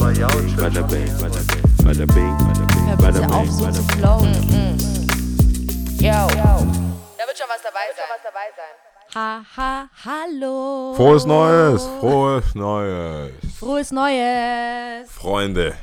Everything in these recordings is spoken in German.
Bada bing, bada bing, bada bing, bada bitte auf, bing, so bada bing. flowen. Yo. Da wird schon was dabei sein. Ha, ha, hallo. Frohes Neues, frohes Neues. Frohes Neues. Freunde.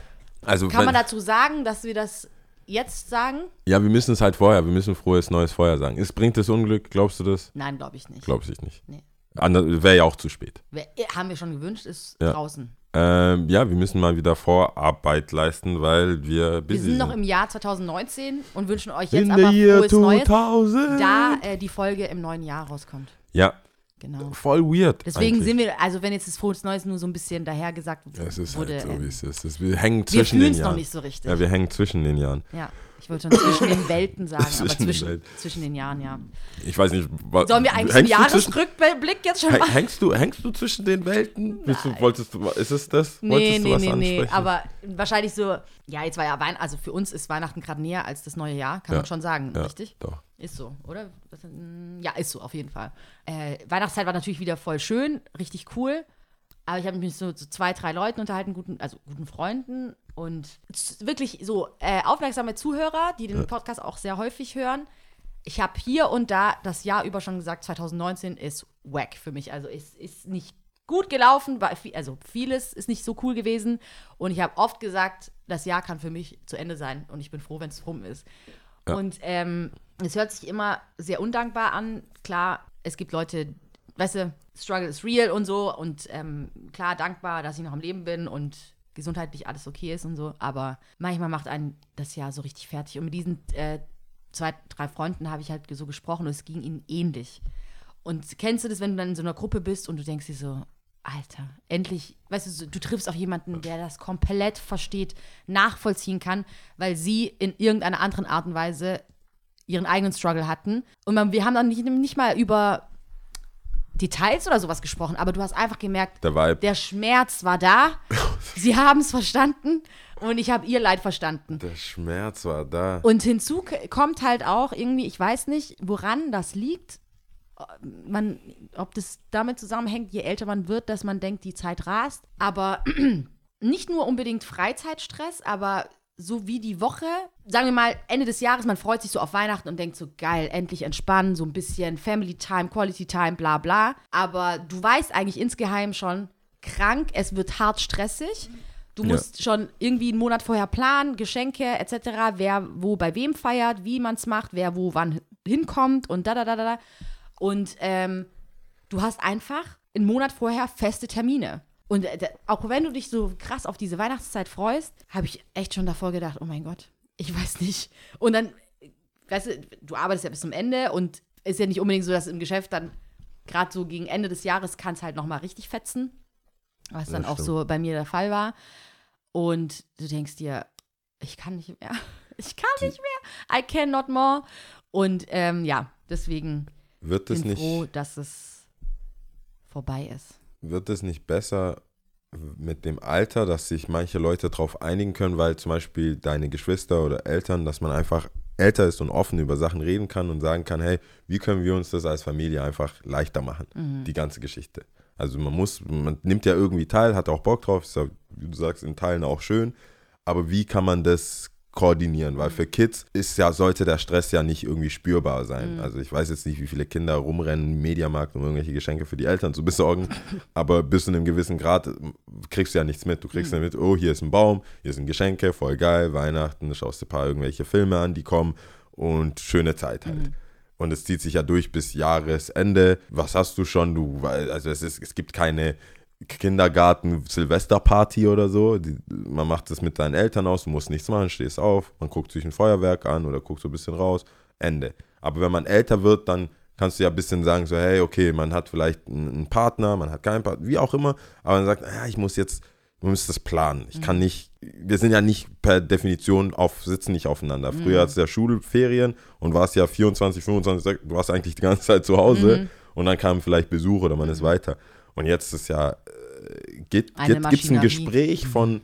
Also, Kann man dazu sagen, dass wir das jetzt sagen? ja, wir müssen es halt vorher, wir müssen frohes Neues vorher sagen. Es bringt das Unglück, glaubst du das? Nein, glaube ich nicht. Glaubst ich nicht. Nee. Wäre ja auch zu spät. Wer- äh, haben wir schon gewünscht, ist Ja. draußen. Ähm, ja, wir müssen mal wieder Vorarbeit leisten, weil wir Wir busy sind noch im Jahr 2019 und wünschen euch In jetzt the aber frohes Neues, 2000. da äh, die Folge im neuen Jahr rauskommt. Ja, Genau. voll weird. Deswegen eigentlich. sind wir, also wenn jetzt das frohes Neues nur so ein bisschen dahergesagt Es ist wurde, halt so, äh, wie es ist. Wir hängen wir zwischen fühlen den es noch Jahren. nicht so richtig. Ja, wir hängen zwischen den Jahren. Ja, ich wollte schon zwischen den Welten sagen, aber Zwischen den zwischen, Welten. zwischen den Jahren, ja. Ich weiß nicht. wa- Sollen wir eigentlich einen du Jahresrückblick jetzt schon machen? Hängst du, hängst du zwischen den Welten? Willst du, wolltest du, ist es das? Nee, Wolltest du nee, was nee, nee. ansprechen? Aber wahrscheinlich so, ja, jetzt war ja Weihnachten, also für uns ist Weihnachten gerade näher als das neue Jahr, kann Ja. man schon sagen, ja, richtig? Doch. Ist so, oder? Ja, ist so, auf jeden Fall. Äh, Weihnachtszeit war natürlich wieder voll schön, richtig cool. Aber ich habe mich so zu zwei, drei Leuten unterhalten, guten, also guten Freunden und wirklich so äh, aufmerksame Zuhörer, die den Podcast auch sehr häufig hören. Ich habe hier und da das Jahr über schon gesagt, 2019 ist wack für mich. Also es ist nicht gut gelaufen, also vieles ist nicht so cool gewesen. Und ich habe oft gesagt, das Jahr kann für mich zu Ende sein und ich bin froh, wenn es rum ist. Und ähm, es hört sich immer sehr undankbar an. Klar, es gibt Leute, weißt du, Struggle is real und so. Und ähm, klar, dankbar, dass ich noch am Leben bin und gesundheitlich alles okay ist und so. Aber manchmal macht einen das Jahr so richtig fertig. Und mit diesen äh, zwei, drei Freunden habe ich halt so gesprochen und es ging ihnen ähnlich. Und kennst du das, wenn du dann in so einer Gruppe bist und du denkst dir so, Alter, endlich, weißt du, du triffst auf jemanden, der das komplett versteht, nachvollziehen kann, weil sie in irgendeiner anderen Art und Weise ihren eigenen Struggle hatten. Und man, wir haben dann nicht, nicht mal über Details oder sowas gesprochen, aber du hast einfach gemerkt, Der der Schmerz war da, sie haben es verstanden und ich habe ihr Leid verstanden. Der Schmerz war da. Und hinzu kommt halt auch irgendwie, ich weiß nicht, woran das liegt. Man, ob das damit zusammenhängt, je älter man wird, dass man denkt, die Zeit rast. Aber nicht nur unbedingt Freizeitstress, aber so wie die Woche, sagen wir mal Ende des Jahres, man freut sich so auf Weihnachten und denkt so, geil, endlich entspannen, so ein bisschen Family Time, Quality Time, bla bla. Aber du weißt eigentlich insgeheim schon, krank, es wird hart stressig. Du Ja. musst schon irgendwie einen Monat vorher planen, Geschenke etc., wer wo bei wem feiert, wie man es macht, wer wo wann hinkommt und da da da da. da. Und ähm, du hast einfach einen Monat vorher feste Termine. Und äh, auch wenn du dich so krass auf diese Weihnachtszeit freust, habe ich echt schon davor gedacht, oh mein Gott, ich weiß nicht. Und dann, äh, weißt du, du arbeitest ja bis zum Ende und ist ja nicht unbedingt so, dass im Geschäft dann gerade so gegen Ende des Jahres kann es halt nochmal richtig fetzen. Was dann auch so bei mir der Fall war. Und du denkst dir, ich kann nicht mehr. Ich kann nicht mehr. I cannot more. Und ähm, ja, deswegen Wird es bin nicht, froh, dass es vorbei ist. Wird es nicht besser mit dem Alter, dass sich manche Leute darauf einigen können, weil zum Beispiel deine Geschwister oder Eltern, dass man einfach älter ist und offen über Sachen reden kann und sagen kann, hey, wie können wir uns das als Familie einfach leichter machen, Mhm. die ganze Geschichte. Also man muss, man nimmt ja irgendwie teil, hat auch Bock drauf, ist ja, wie du sagst, in Teilen auch schön, aber wie kann man das koordinieren? Weil für Kids ist ja, sollte der Stress ja nicht irgendwie spürbar sein. Also ich weiß jetzt nicht, wie viele Kinder rumrennen im Mediamarkt, um irgendwelche Geschenke für die Eltern zu besorgen, aber bis zu einem gewissen Grad kriegst du ja nichts mit. Du kriegst ja mit, oh, hier ist ein Baum, hier sind Geschenke, voll geil, Weihnachten, schaust dir ein paar irgendwelche Filme an, die kommen und schöne Zeit halt. Und es zieht sich ja durch bis Jahresende. Was hast du schon? Du, also es, ist, es gibt keine Kindergarten-Silvesterparty oder so. Die, man macht das mit deinen Eltern aus, du musst nichts machen, stehst auf, man guckt sich ein Feuerwerk an oder guckt so ein bisschen raus, Ende. Aber wenn man älter wird, dann kannst du ja ein bisschen sagen, so, hey, okay, man hat vielleicht einen Partner, man hat keinen Partner, wie auch immer, aber man sagt, ja, ich muss jetzt, man muss das planen. Ich kann nicht, wir sind ja nicht per Definition auf, sitzen nicht aufeinander. Früher hattest du ja Schulferien und warst ja 24, 25, du warst eigentlich die ganze Zeit zu Hause und dann kam vielleicht Besuch oder man ist weiter. Und jetzt ist ja, äh, gibt es ein. Gespräch von,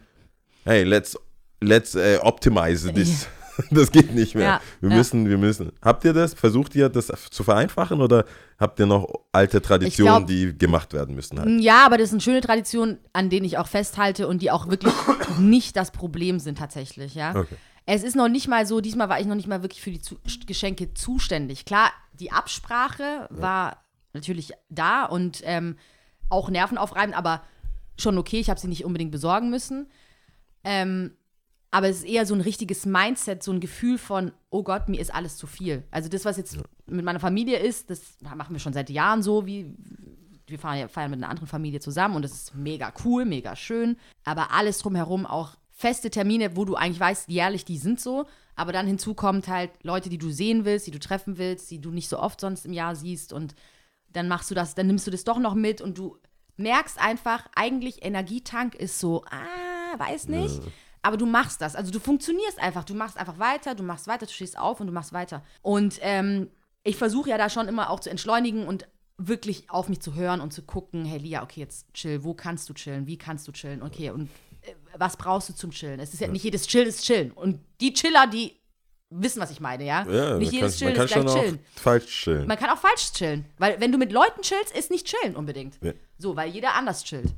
hey, let's, let's äh, optimize this, Das geht nicht mehr. Ja, wir ja. müssen, wir müssen. Habt ihr das? Versucht ihr das zu vereinfachen oder habt ihr noch alte Traditionen, glaub- die gemacht werden müssen? Halt? Ja, aber das sind schöne Traditionen, an denen ich auch festhalte und die auch wirklich nicht das Problem sind tatsächlich, ja. Okay. Es ist noch nicht mal so, diesmal war ich noch nicht mal wirklich für die zu Geschenke zuständig. Klar, die Absprache war natürlich da und ähm, auch nervenaufreibend, aber schon okay, ich habe sie nicht unbedingt besorgen müssen. Ähm, aber es ist eher so ein richtiges Mindset, so ein Gefühl von, oh Gott, mir ist alles zu viel. Also das, was jetzt mit meiner Familie ist, das machen wir schon seit Jahren so, wie wir feiern, ja- feiern mit einer anderen Familie zusammen und das ist mega cool, mega schön. Aber alles drumherum, auch feste Termine, wo du eigentlich weißt, jährlich, die sind so. Aber dann hinzu kommt halt Leute, die du sehen willst, die du treffen willst, die du nicht so oft sonst im Jahr siehst und dann machst du das, dann nimmst du das doch noch mit und du merkst einfach, eigentlich Energietank ist so, ah, weiß nicht. Aber du machst das. Also du funktionierst einfach. Du machst einfach weiter, du machst weiter, du stehst auf und du machst weiter. Und ähm, ich versuche ja da schon immer auch zu entschleunigen und wirklich auf mich zu hören und zu gucken, hey Lia, okay, jetzt chill, wo kannst du chillen, wie kannst du chillen, okay, und äh, was brauchst du zum Chillen? Es ist ja nicht jedes Chill ist Chillen. Und die Chiller, die wissen, was ich meine, ja? Ja, nicht jedes kann, man Chillen kann ist gleich Chillen. auch falsch chillen. Man kann auch falsch chillen. Weil wenn du mit Leuten chillst, ist nicht chillen unbedingt. Ja. So, weil jeder anders chillt.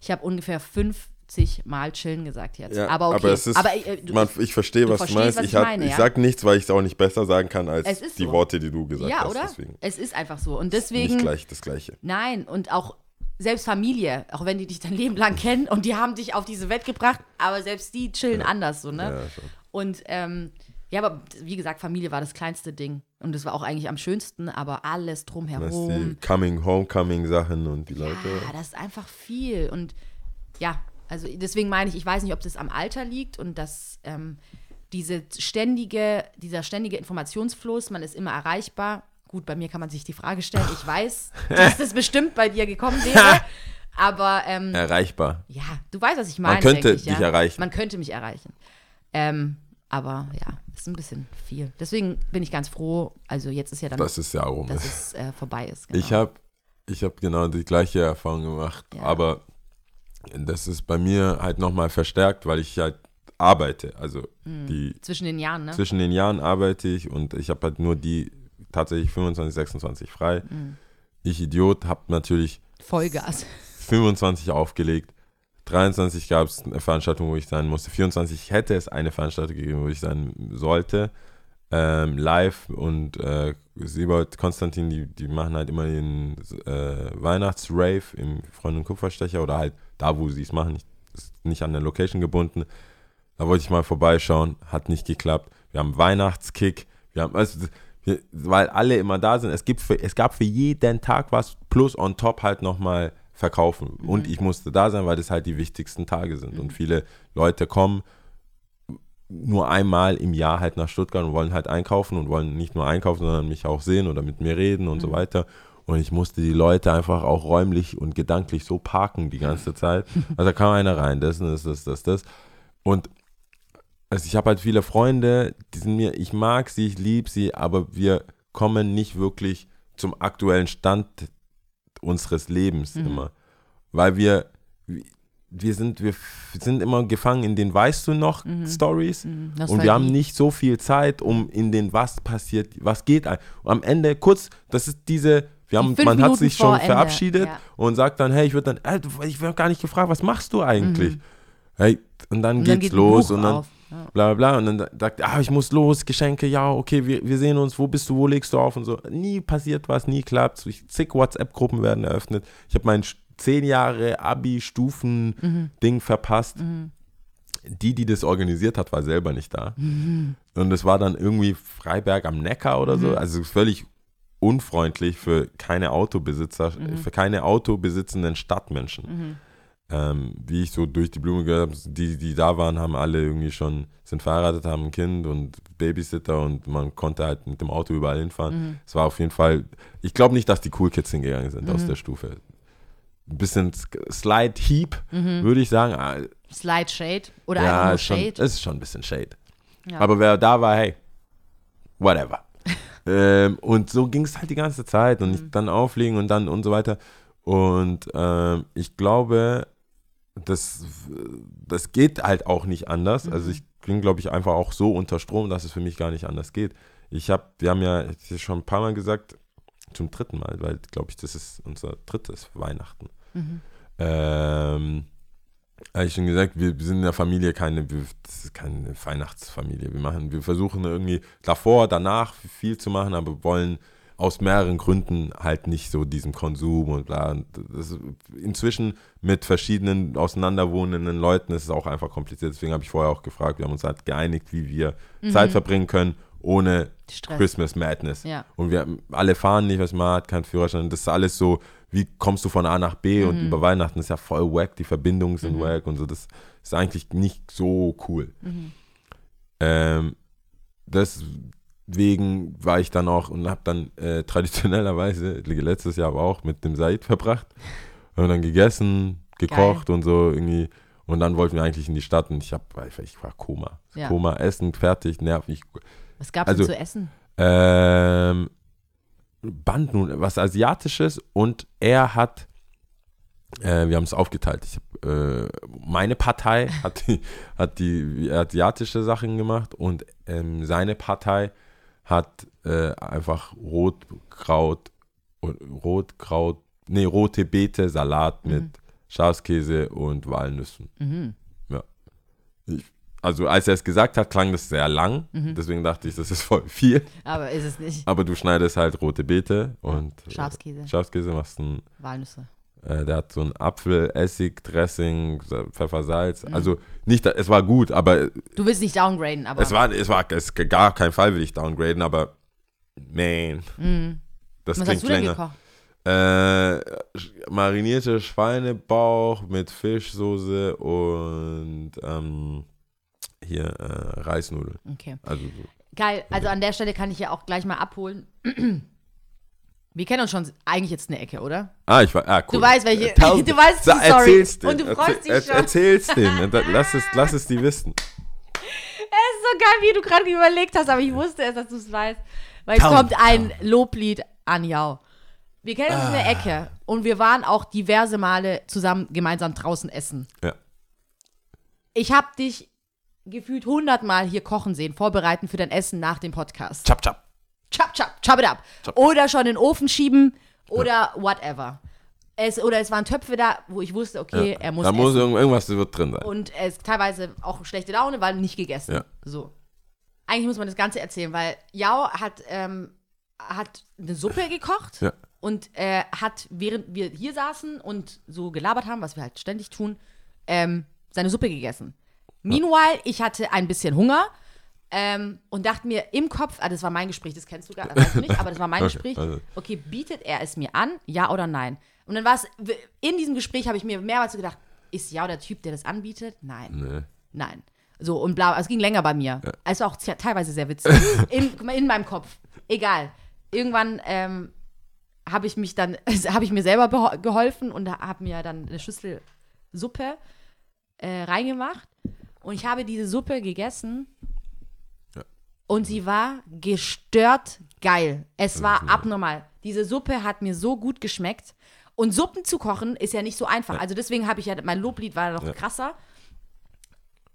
Ich habe ungefähr 50 Mal chillen gesagt jetzt. Ja, aber okay. aber es ist, aber, äh, du, man, ich verstehe, was du meinst. was ich ich meine, ich ja. sag nichts, weil ich es auch nicht besser sagen kann als die so. Worte, die du gesagt ja, hast. oder? Deswegen Es ist einfach so. Und nicht deswegen, gleich das Gleiche. nein, und auch selbst Familie, auch wenn die dich dein Leben lang kennen und die haben dich auf diese Welt gebracht, aber selbst die chillen anders, so, ne? Ja, schon. Und ähm, ja, aber wie gesagt, Familie war das kleinste Ding. Und das war auch eigentlich am schönsten, aber alles Das drumherum. die Coming, Homecoming Sachen und die Leute. Ja, das ist einfach viel. Und ja, also deswegen meine ich, ich weiß nicht, ob das am Alter liegt und dass ähm, diese ständige, dieser ständige Informationsfluss, man ist immer erreichbar. Gut, bei mir kann man sich die Frage stellen, ich weiß, dass das bestimmt bei dir gekommen wäre. Aber ähm, Erreichbar. ja, du weißt, was ich meine. Man könnte ich, dich ja? erreichen. Man könnte mich erreichen. Ähm, aber ja, ist ein bisschen viel. Deswegen bin ich ganz froh. Also jetzt ist ja dann, Das ist ja rum. dass es äh, vorbei ist. Genau. Ich habe ich hab genau die gleiche Erfahrung gemacht, Ja. aber das ist bei mir halt nochmal verstärkt, weil ich halt arbeite. Also die zwischen den Jahren, ne? zwischen den Jahren arbeite ich und ich habe halt nur die tatsächlich 25, 26 frei. Mhm. Ich Idiot habe natürlich Vollgas. 25 aufgelegt. 23 gab es eine Veranstaltung, wo ich sein musste. 24 hätte es eine Veranstaltung gegeben, wo ich sein sollte. Ähm, live und äh, Siebold, Konstantin, die, die machen halt immer den äh, Weihnachtsrave im Freund und Kupferstecher oder halt da, wo sie es machen. Nicht, ist nicht an der Location gebunden. Da wollte ich mal vorbeischauen, hat nicht geklappt. Wir haben Weihnachtskick, wir haben, also, wir, weil alle immer da sind. Es, gibt für, es gab für jeden Tag was, plus on top halt nochmal verkaufen. Und ich musste da sein, weil das halt die wichtigsten Tage sind. Und viele Leute kommen nur einmal im Jahr halt nach Stuttgart und wollen halt einkaufen und wollen nicht nur einkaufen, sondern mich auch sehen oder mit mir reden und so weiter. Und ich musste die Leute einfach auch räumlich und gedanklich so parken die ganze Zeit. Also da kam einer rein, das, das, das, das, das. Und also ich habe halt viele Freunde, die sind mir, ich mag sie, ich liebe sie, aber wir kommen nicht wirklich zum aktuellen Stand unseres Lebens immer. Weil wir, wir sind, wir sind immer gefangen in den Weißt du noch Stories und wir haben nicht so viel Zeit, um in den was passiert, was geht. ein- Und am Ende kurz, das ist diese, wir haben, man hat Minuten sich vor schon Ende, verabschiedet ja. und sagt dann, hey, ich würde dann, äh, ich werde gar nicht gefragt, was machst du eigentlich? Hey, und dann Mhm. Und dann geht's geht los und dann auf. Ja. bla bla bla und dann sagt, ah, ich muss los, Geschenke, ja, okay, wir, wir sehen uns, wo bist du, wo legst du auf und so. Nie passiert was, nie klappt. Zig WhatsApp-Gruppen werden eröffnet. Ich habe mein zehn Jahre Abi-Stufen-Ding verpasst. Die, die das organisiert hat, war selber nicht da. Und es war dann irgendwie Freiberg am Neckar oder so. Also völlig unfreundlich für keine Autobesitzer, für keine autobesitzenden Stadtmenschen. Ähm, wie ich so durch die Blume gehört habe, die, die da waren, haben alle irgendwie schon, sind verheiratet, haben ein Kind und Babysitter und man konnte halt mit dem Auto überall hinfahren. Es war auf jeden Fall, ich glaube nicht, dass die Cool Kids hingegangen sind aus der Stufe. Ein bisschen Slide Heap, würde ich sagen. Ah, Slide Shade oder ja, einfach nur ist schon, Shade. es ist schon ein bisschen Shade. Ja. Aber wer da war, hey, whatever. ähm, und so ging es halt die ganze Zeit und Mhm. ich dann auflegen und dann und so weiter. Und ähm, ich glaube, das, das geht halt auch nicht anders. Mhm. Also ich ging, glaube ich, einfach auch so unter Strom, dass es für mich gar nicht anders geht. Ich habe, wir haben ja schon ein paar Mal gesagt, zum dritten Mal, weil, glaube ich, das ist unser drittes Weihnachten. Ähm, habe ich schon gesagt, wir sind in der Familie keine, das ist keine Weihnachtsfamilie. Wir machen, wir versuchen irgendwie davor, danach viel zu machen, aber wollen aus mehreren Gründen halt nicht so diesen Konsum und bla. Und das inzwischen mit verschiedenen auseinanderwohnenden Leuten ist es auch einfach kompliziert. Deswegen habe ich vorher auch gefragt, wir haben uns halt geeinigt, wie wir Zeit verbringen können, ohne Stress. Christmas Madness. Ja. Und wir alle fahren nicht, was man hat, kein Führerschein. Das ist alles so, wie kommst du von A nach B und über Weihnachten ist ja voll wack, die Verbindungen sind wack und so. Das ist eigentlich nicht so cool. Ähm, deswegen war ich dann auch und habe dann äh, traditionellerweise, letztes Jahr aber auch, mit dem Said verbracht. Und dann gegessen, gekocht und so irgendwie. Und dann wollten wir eigentlich in die Stadt und ich hab, ich war Koma. Ja. Koma, Essen, fertig, nervig. Was gab es Also- denn zu essen? Ähm, Bandnudeln, was Asiatisches und er hat, äh, wir haben es aufgeteilt. Ich hab, äh, meine Partei hat die, hat die asiatische Sachen gemacht und ähm, seine Partei hat äh, einfach Rotkraut, Rotkraut, nee, rote Beete, Salat mit Schafskäse und Walnüssen. Mhm. Ja. Ich, also als er es gesagt hat, klang das sehr lang. Deswegen dachte ich, das ist voll viel. Aber ist es nicht. Aber du schneidest halt rote Beete und äh, Schafskäse. Schafskäse machst ein, Walnüsse. Äh, der hat so ein Apfel, Essig, Dressing, Pfeffer, Salz. Also nicht, es war gut, aber Du willst nicht downgraden, aber. es war, es war, es gar kein Fall will ich downgraden, aber man, das Mhm. Was klingt hast du denn länger. gekocht? Äh, marinierte Schweinebauch mit Fischsoße und ähm, hier äh, Reisnudeln. Okay. Also so. Geil. Also an der Stelle kann ich ja auch gleich mal abholen. Wir kennen uns schon eigentlich jetzt eine Ecke, oder? Ah, ich war, ah, cool. Du weißt, welche- Tell- du weißt die Sa- Story. Erzähl's denen. Und du freust dich schon. Erzähl's denen. Lass es, lass es die wissen. Es ist so geil, wie du gerade überlegt hast, aber ich wusste es, dass du es weißt. Weil es kommt ein Loblied an Jau. Wir kennen uns in Ah. der Ecke und wir waren auch diverse Male zusammen gemeinsam draußen essen. Ja. Ich habe dich gefühlt hundertmal hier kochen sehen, vorbereiten für dein Essen nach dem Podcast. Chap, chap. Chop, chop, chop it up. Chop. Oder schon in den Ofen schieben oder whatever. Es, oder es waren Töpfe da, wo ich wusste, okay, Ja. er muss da essen. muss irgend- irgendwas wird drin sein. Und es ist teilweise auch schlechte Laune, weil nicht gegessen. Ja. So. Eigentlich muss man das Ganze erzählen, weil Jao hat, ähm, hat eine Suppe gekocht Ja. und äh, hat, während wir hier saßen und so gelabert haben, was wir halt ständig tun, ähm, seine Suppe gegessen. Meanwhile, ich hatte ein bisschen Hunger ähm, und dachte mir im Kopf, ah, das war mein Gespräch, das kennst du gar weißt du nicht, aber das war mein Okay, Gespräch. also- Okay, bietet er es mir an, ja oder nein? Und dann war es, in diesem Gespräch habe ich mir mehrmals so gedacht, ist ja der Typ, der das anbietet? Nein. Nee. Nein. So, und bla, es ging länger bei mir. Also auch te- teilweise sehr witzig. In, in meinem Kopf. Egal. Irgendwann ähm, habe ich mich dann, habe ich mir selber geholfen und habe mir dann eine Schüssel Suppe äh, reingemacht. Und ich habe diese Suppe gegessen. Und sie war gestört geil. Es war abnormal. Diese Suppe hat mir so gut geschmeckt. Und Suppen zu kochen ist ja nicht so einfach. Also deswegen habe ich ja, mein Loblied war noch Ja. krasser.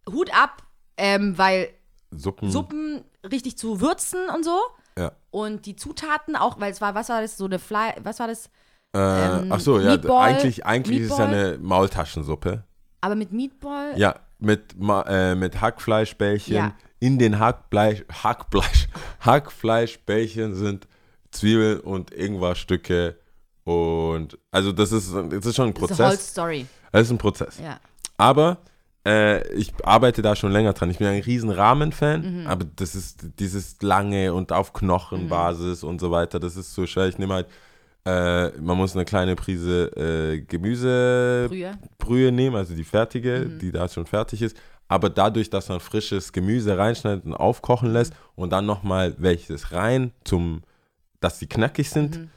Hut ab, ähm, weil Suppen. Suppen richtig zu würzen und so. Ja. Und die Zutaten auch, weil es war, was war das, so eine Fly, was war das? Äh, Ähm, ach so, ja, Meatball- eigentlich, eigentlich ist es ja eine Maultaschensuppe. Aber mit Meatball? Ja, mit, äh, mit Hackfleischbällchen. Ja. In den Hackfleisch, Hackfleisch, Hackfleischbällchen sind Zwiebeln und Ingwerstücke. Und also das ist, das ist schon ein Das ist Prozess. Story. Das ist ein Prozess. Ja. Aber äh, ich arbeite da schon länger dran. Ich bin ein riesen Ramen-Fan, Mhm. aber das ist dieses lange und auf Knochenbasis und so weiter. Das ist so schwer. Ich nehme halt, äh, man muss eine kleine Prise äh, Gemüsebrühe Brühe. nehmen, also die fertige, Mhm. die da schon fertig ist. Aber dadurch, dass man frisches Gemüse reinschneidet und aufkochen lässt und dann nochmal welches rein, zum, dass die knackig sind, Mhm.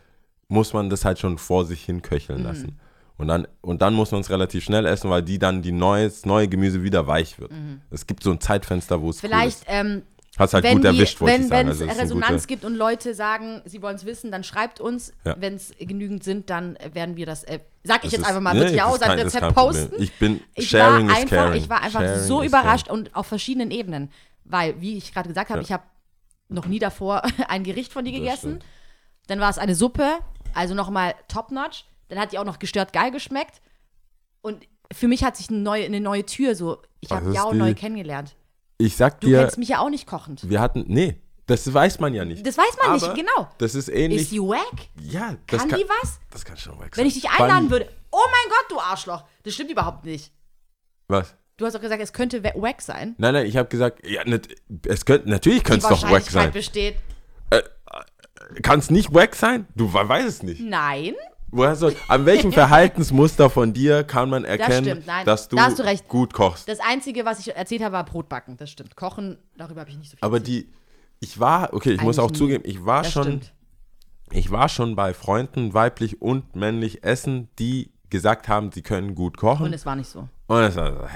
muss man das halt schon vor sich hin köcheln lassen. Und dann, und dann muss man es relativ schnell essen, weil die dann die neues, neue Gemüse wieder weich wird. Es gibt so ein Zeitfenster, wo es Mhm. Vielleicht cool ähm, Hast halt wenn gut die, erwischt, wollte wenn ich sagen. es Also, Resonanz gibt und Leute sagen, sie wollen es wissen, dann schreibt uns. Ja. Wenn es genügend sind, dann werden wir das, äh, sag ich das jetzt ist- einfach mal, nee, wird ja auch sein Rezept posten. Ich bin, Ich sharing war is einfach, caring. ich war einfach Sharing so überrascht und auf verschiedenen Ebenen. Weil, wie ich gerade gesagt habe, Ja. ich habe noch nie davor ein Gericht von dir gegessen. Dann war es eine Suppe, also nochmal top-notch. Dann hat die auch noch gestört geil geschmeckt. Und für mich hat sich eine neue, eine neue Tür so, ich Was habe Jao neu kennengelernt. Ich sag Du dir, kennst mich ja auch nicht kochend. wir hatten, nee, das weiß man ja nicht. Das weiß man Aber nicht, genau. Das ist ähnlich. Ist die wack? ja, das Kann, die was? Das kann schon weg Wenn ich dich einladen würde. Oh mein Gott, du Arschloch. Das stimmt überhaupt nicht. Was? Du hast doch gesagt, es könnte wa- wack sein. Nein, nein, ich habe gesagt, ja, es könnte, natürlich Die könnte es doch wack Wahrscheinlichkeit sein. besteht. Kann es nicht wack sein? Du we- weißt es nicht. Nein. Woher soll, an welchem Verhaltensmuster von dir kann man erkennen, stimmt, nein. dass du, Da hast du recht. gut kochst? Das Einzige, was ich erzählt habe, war Brotbacken. Das stimmt. Kochen, darüber habe ich nicht so viel Aber erzählt. die, ich war, okay, ich muss auch Eigentlich zugeben, ich war Das schon, stimmt. ich war schon bei Freunden, weiblich und männlich essen, die gesagt haben, sie können gut kochen. Und es war nicht so. Und es war,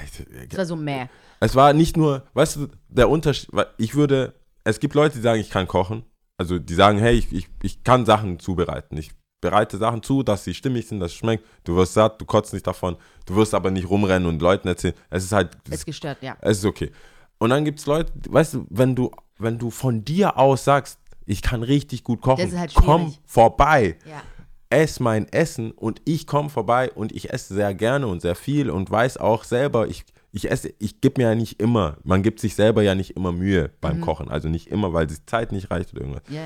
Es war so mäh. es war nicht nur, weißt du, der Unterschied, ich würde, es gibt Leute, die sagen, ich kann kochen. Also die sagen, hey, ich, ich, ich kann Sachen zubereiten. Ich bereite Sachen zu, dass sie stimmig sind, dass es schmeckt. Du wirst satt, du kotzt nicht davon. Du wirst aber nicht rumrennen und Leuten erzählen. Es ist halt, Es ist gestört, ja. es ist okay. Und dann gibt es Leute, weißt du, wenn du, wenn du von dir aus sagst, ich kann richtig gut kochen, halt komm vorbei, Ja. ess mein Essen und ich komme vorbei und ich esse sehr gerne und sehr viel und weiß auch selber, ich, ich esse, ich gebe mir ja nicht immer, man gibt sich selber ja nicht immer Mühe beim Kochen, also nicht immer, weil die Zeit nicht reicht oder irgendwas. Ja.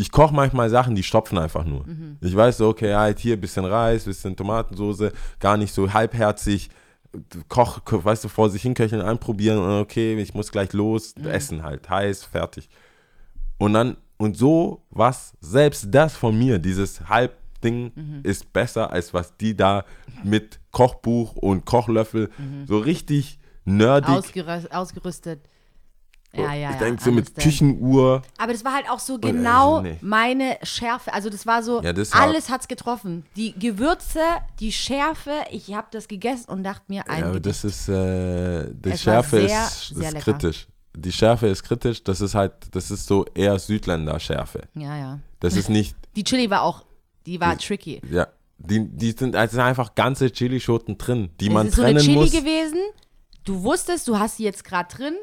Ich koche manchmal Sachen, die stopfen einfach nur. Mhm. Ich weiß so, okay, halt hier ein bisschen Reis, bisschen Tomatensoße, gar nicht so halbherzig. Koch, ko- weißt du, vor sich hinköcheln, anprobieren und okay, ich muss gleich los, Mhm. essen halt, heiß, fertig. Und dann, und so was, selbst das von mir, dieses Halbding Mhm. ist besser, als was die da mit Kochbuch und Kochlöffel Mhm. so richtig nerdig. Ausgerüstet. Ja, ja, ich denke so mit. Küchenuhr. Aber das war halt auch so genau nee. meine Schärfe. Also das war so, Ja, das alles hat's getroffen. Die Gewürze, die Schärfe, ich habe das gegessen und dachte mir, ein Ja, aber das ist, äh, die Es Schärfe sehr, ist, sehr ist kritisch. Die Schärfe ist kritisch, das ist halt, das ist so eher Südländer-Schärfe. ja, ja. Das ist nicht, Die Chili war auch, die war tricky. ja, die, die sind, also sind einfach ganze Chilischoten drin, die Es man ist so eine trennen Chili muss. gewesen. Du wusstest, du hast sie jetzt gerade drin,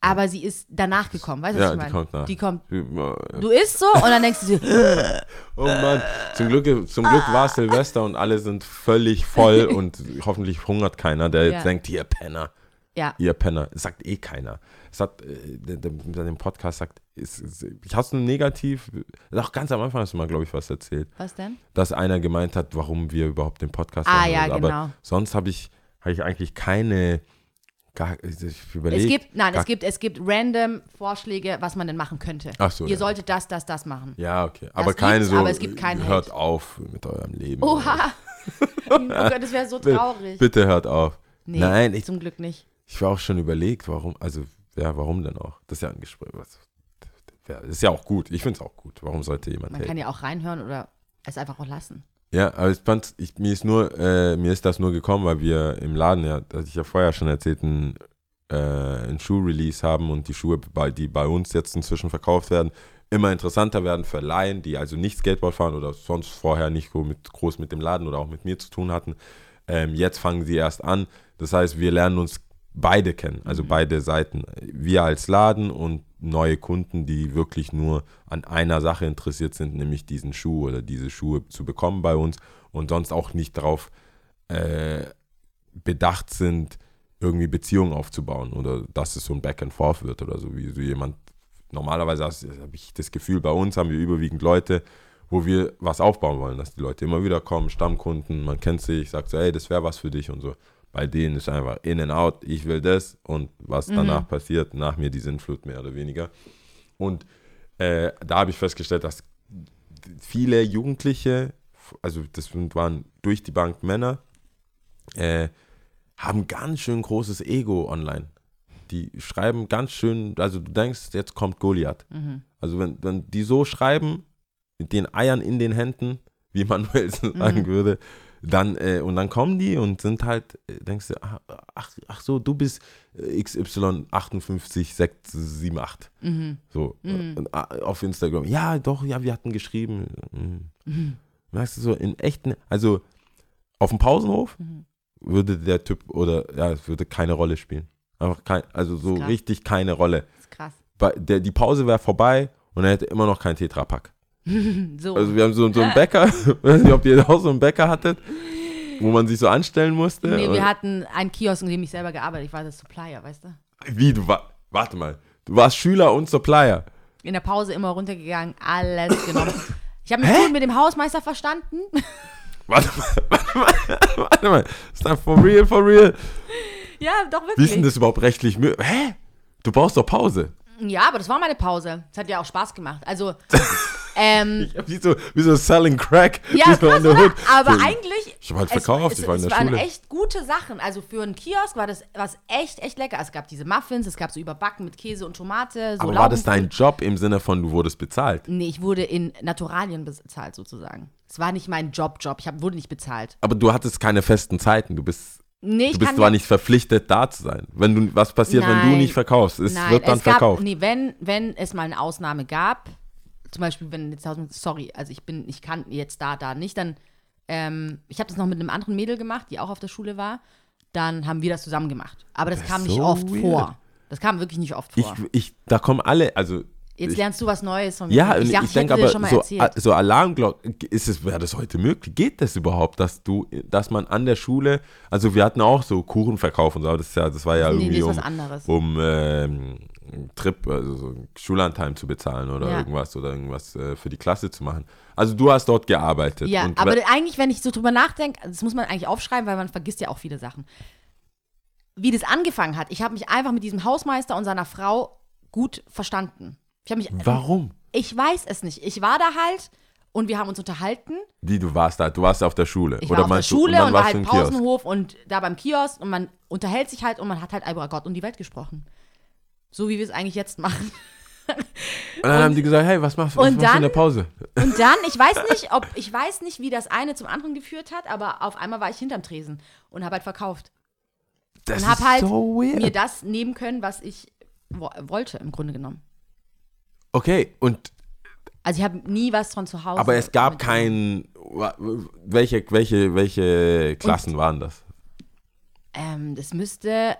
aber sie ist danach gekommen. Weißt du, Ja, was ich die meine? kommt nach. Die kommt. Oh Du isst so und dann denkst du dir, Mann, zum Glück, zum Glück war es Silvester und alle sind völlig voll und hoffentlich hungert keiner, der Ja. jetzt denkt, ihr Penner, ja, ihr Penner. Sagt eh keiner. Es hat, äh, dem Podcast sagt, ist, ist, ich hast du negativ, auch ganz am Anfang hast du mal, glaube ich, was erzählt. was denn? dass einer gemeint hat, warum wir überhaupt den Podcast Ah, machen. ja, Aber genau. sonst habe ich, hab ich eigentlich keine. Gar, ich überleg, Es gibt, nein, gar, es gibt, es gibt random Vorschläge, was man denn machen könnte. Ach so, Ihr ja. solltet das, das, das machen. Ja, okay. Aber keine so. aber es gibt keinen hört Hate. auf mit eurem Leben. Oha. oh Gott, das wäre so traurig. bitte hört auf. Nee, Nein, ich, zum Glück nicht. ich war auch schon überlegt, warum. Also, ja, warum denn auch? Das ist ja ein Gespräch. Das ist ja auch gut. Ich finde es auch gut. Warum sollte jemand Man haten? kann ja auch reinhören oder es einfach auch lassen. Ja, aber ich fand, ich, mir ist nur, äh, mir ist das nur gekommen, weil wir im Laden, ja, das hatte ich ja vorher schon erzählt, ein, äh, ein Schuh-Release haben und die Schuhe, die bei uns jetzt inzwischen verkauft werden, immer interessanter werden für Laien, die also nicht Skateboard fahren oder sonst vorher nicht mit, groß mit dem Laden oder auch mit mir zu tun hatten. Ähm, jetzt fangen sie erst an. Das heißt, wir lernen uns beide kennen, also beide Seiten. Wir als Laden und neue Kunden, die wirklich nur an einer Sache interessiert sind, nämlich diesen Schuh oder diese Schuhe zu bekommen bei uns und sonst auch nicht darauf äh, bedacht sind, irgendwie Beziehungen aufzubauen oder dass es so ein Back and Forth wird oder so, wie so jemand. Normalerweise habe ich das Gefühl, bei uns haben wir überwiegend Leute, wo wir was aufbauen wollen, dass die Leute immer wieder kommen, Stammkunden, man kennt sich, sagt so, hey, das wäre was für dich und so. Bei denen ist einfach in and out, ich will das und was danach passiert, nach mir die Sinnflut mehr oder weniger. Und äh, da habe ich festgestellt, dass viele Jugendliche, also das waren durch die Bank Männer, äh, haben ganz schön großes Ego online. Die schreiben ganz schön, also du denkst, jetzt kommt Goliath. Also wenn, wenn die so schreiben, mit den Eiern in den Händen, wie Manuel sagen würde, Dann, äh, und dann kommen die und sind halt, äh, denkst du, ach, ach, ach so, du bist äh, XY 58 678. So, Und, äh, auf Instagram. Ja, doch, ja, wir hatten geschrieben. Mhm. Weißt du, so in echten, also auf dem Pausenhof würde der Typ oder, ja, es würde keine Rolle spielen. Einfach kein, also so richtig keine Rolle. Das ist krass. Weil Der, die Pause wäre vorbei und er hätte immer noch kein Tetrapack. So. Also wir haben so, so einen Bäcker, ich weiß nicht, ob ihr auch so einen Bäcker hattet, wo man sich so anstellen musste. nee, wir hatten einen Kiosk, in dem ich selber gearbeitet Ich war das Supplier, weißt du? Wie, du war, warte mal, du warst Schüler und Supplier. In der Pause immer runtergegangen, alles genommen. Ich habe mich gut mit dem Hausmeister verstanden. Warte mal, warte mal, warte mal, ist das for real, for real? ja, doch Wie wirklich. ist denn das überhaupt rechtlich möglich? Hä? Du brauchst doch Pause. Ja, aber das war meine Pause. Es hat ja auch Spaß gemacht. Also, ähm, Wie so, wie so selling crack. ja, so krass, oder? Aber So, eigentlich. Ich hab halt es- verkauft, es, ich war in es der waren Schule. echt gute Sachen. Also für einen Kiosk war das was echt, echt lecker. Es gab diese Muffins, es gab so überbacken mit Käse und Tomate. So Aber war das dein. Job im Sinne von, du wurdest bezahlt? Nee, ich wurde in Naturalien bezahlt sozusagen. Es war nicht mein Job-Job. Ich hab, wurde nicht bezahlt. Aber du hattest keine festen Zeiten. Du bist, Nee, ich du bist zwar nicht verpflichtet, da zu sein. Wenn du, was passiert, wenn du Nein. nicht verkaufst? Es Nein, wird dann es gab, verkauft. Nee, wenn, wenn es mal eine Ausnahme gab, zum Beispiel, wenn jetzt, sorry, also ich bin, ich kann jetzt da, da nicht, dann, ähm, ich habe das noch mit einem anderen Mädel gemacht, die auch auf der Schule war, dann haben wir das zusammen gemacht. Aber das, Das kam nicht so oft weird. vor. Das kam wirklich nicht oft Ich, vor. ich, da kommen alle, also jetzt lernst du was Neues von mir. Ja, ich ich, dachte, ich ich denke aber, schon mal so, so Alarmglocken, ist es, wäre das heute möglich? Geht das überhaupt, dass du, dass man an der Schule, also wir hatten auch so Kuchenverkauf und so, das, ist ja, das war ja Nee, irgendwie um, um ähm, Trip, also so einen Schullandheim zu bezahlen oder Ja. irgendwas oder irgendwas äh, für die Klasse zu machen. Also du hast dort gearbeitet. Ja, aber eigentlich, wenn ich so drüber nachdenke, das muss man eigentlich aufschreiben, weil man vergisst ja auch viele Sachen. Wie das angefangen hat, ich habe mich einfach mit diesem Hausmeister und seiner Frau gut verstanden. Ich habe mich warum? Ich weiß es nicht. Ich war da halt und wir haben uns unterhalten. Die, du warst da, du warst auf der Schule. Ich oder war auf der meinst du- Schule dann und war halt im Kiosk? Pausenhof und da beim Kiosk und man unterhält sich halt und man hat halt über Gott und die Welt gesprochen. So wie wir es eigentlich jetzt machen. Und dann haben die gesagt, hey, was machst, was und machst du in dann- der Pause? Und dann, ich weiß nicht, ob ich weiß nicht, wie das eine zum anderen geführt hat, aber auf einmal war ich hinterm Tresen und habe halt verkauft Das und habe halt so mir das nehmen können, was ich wo wollte im Grunde genommen. Okay, und Also ich habe nie was von zu Hause. Aber es gab kein. Welche, welche, welche Klassen waren das? Ähm, das müsste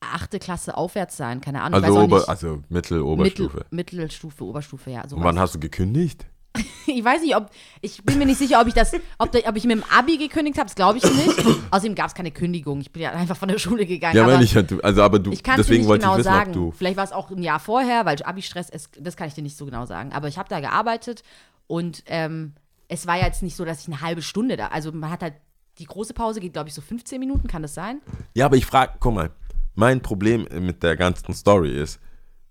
achte Klasse aufwärts sein, keine Ahnung. Also, Ober, also Mittel, Mittel, Oberstufe. Mittelstufe, Oberstufe, ja. Und Sowas. wann hast du gekündigt? Ich weiß nicht, ob ich bin mir nicht sicher, ob ich das, ob, ob ich mit dem Abi gekündigt habe. Das glaube ich nicht. Außerdem gab es keine Kündigung. Ich bin ja einfach von der Schule gegangen. Ja, aber meine ich, halt, also aber du, ich kann es dir deswegen nicht wollte genau ich wissen, sagen. ob du. Vielleicht war es auch ein Jahr vorher, weil Abi-Stress ist, das kann ich dir nicht so genau sagen. Aber ich habe da gearbeitet und ähm, es war ja jetzt nicht so, dass ich eine halbe Stunde da. Also man hat halt die große Pause geht, glaube ich, so 15 Minuten, kann das sein? Ja, aber ich frage, guck mal, mein Problem mit der ganzen Story ist,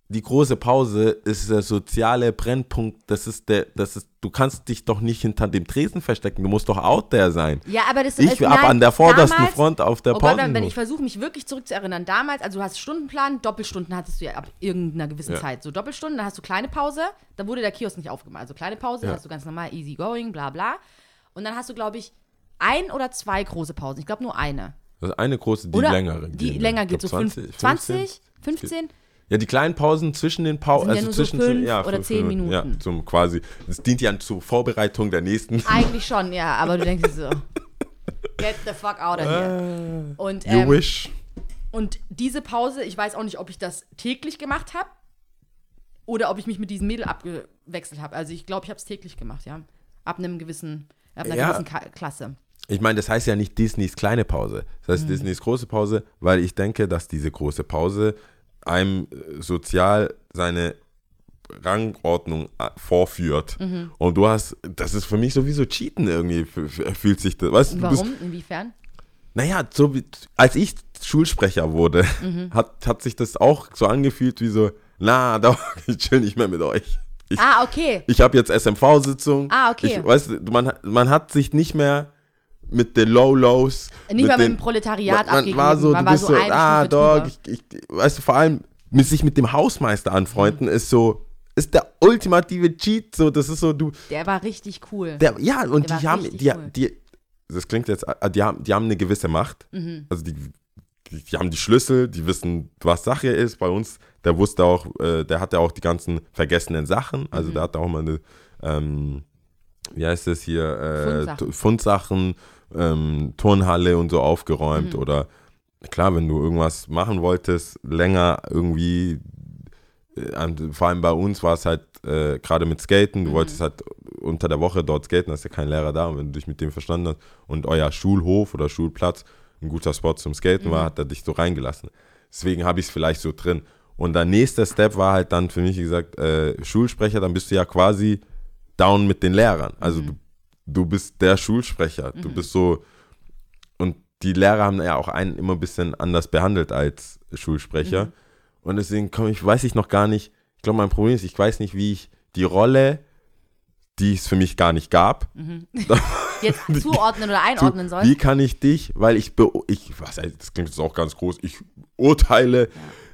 die große Pause ist der soziale Brennpunkt, das ist der, das ist, du kannst dich doch nicht hinter dem Tresen verstecken, du musst doch out there sein. Ja, aber das Ich ist ab an der vordersten damals- Front auf der Oh Gott, Pause. wenn ich versuche, mich wirklich zurückzuerinnern, damals, also du hast Stundenplan, Doppelstunden hattest du ja ab irgendeiner gewissen Ja. Zeit. So Doppelstunden, dann hast du kleine Pause, dann wurde der Kiosk nicht aufgemacht. Also kleine Pause, Ja. hast du ganz normal easy going, bla bla. Und dann hast du, glaube ich, ein oder zwei große Pausen. Ich glaube nur eine. ist eine große, die Oder längere. Die gehen. länger Ich geht, so fünf- 20, 20, 15? Ja, die kleinen Pausen zwischen den Pausen, Sind ja also nur so zwischen fünf ja, oder für- zehn Minuten. Ja, zum quasi. Es dient ja zur Vorbereitung der nächsten. Eigentlich schon, ja, aber du denkst dir so, get the fuck out of here. Und, You ähm, wish. Und diese Pause, ich weiß auch nicht, ob ich das täglich gemacht habe oder ob ich mich mit diesem Mädel abgewechselt habe. Also ich glaube, ich habe es täglich gemacht, ja. Ab einem gewissen, ab einer Ja. gewissen Ka Klasse. Ich meine, das heißt ja nicht Disneys kleine Pause. Das Mhm. heißt Disneys große Pause, weil ich denke, dass diese große Pause einem äh, sozial seine Rangordnung äh, vorführt. Mhm. Und du hast, das ist für mich sowieso Cheaten irgendwie, fühlt sich das. Weißt, du, du bist, Warum? Inwiefern? Naja, so wie, als ich Schulsprecher wurde, Mhm. hat, hat sich das auch so angefühlt wie so, na, ich chill nicht mehr mit euch. Ich, Ah, okay. ich habe jetzt SMV-Sitzung. Ah, okay. Ich, weißt du, man, man hat sich nicht mehr mit den Low-Lows. Nicht mit den- dem Proletariat man, man war so, man du war bist so, so, ah, Dog, ich, ich, weißt du, vor allem mit sich mit dem Hausmeister Mhm. anfreunden ist so, ist der ultimative Cheat, so, das ist so, du, Der war richtig cool. der, ja, und Der die haben, die, cool. die, das klingt jetzt, äh, die haben, die haben eine gewisse Macht. Mhm. Also die, die, die haben die Schlüssel, die wissen, was Sache ist. Bei uns, der wusste auch, äh, der hatte auch die ganzen vergessenen Sachen. Also Mhm. der hatte auch mal eine, ähm, wie heißt das hier, äh, Fundsachen. Fundsachen, ähm, Turnhalle und so aufgeräumt. Mhm. Oder klar, wenn du irgendwas machen wolltest, länger irgendwie, äh, vor allem bei uns war es halt äh, gerade mit Skaten, du Mhm. wolltest halt unter der Woche dort skaten, da ist ja kein Lehrer da und wenn du dich mit dem verstanden hast und euer Schulhof oder Schulplatz ein guter Spot zum Skaten Mhm. war, hat er dich so reingelassen. Deswegen habe ich es vielleicht so drin. Und der nächste Step war halt dann für mich, wie gesagt, äh, Schulsprecher, dann bist du ja quasi down mit den Lehrern. Also Mhm. du, du bist der Schulsprecher. Du bist so, und die Lehrer haben ja auch einen immer ein bisschen anders behandelt als Schulsprecher. Mhm. Und deswegen komme ich, weiß ich noch gar nicht, ich glaube, mein Problem ist, ich weiß nicht, wie ich die Rolle, die es für mich gar nicht gab, Jetzt zuordnen oder einordnen soll. wie kann ich dich, weil ich, ich was, das klingt jetzt auch ganz groß, ich urteile, ne,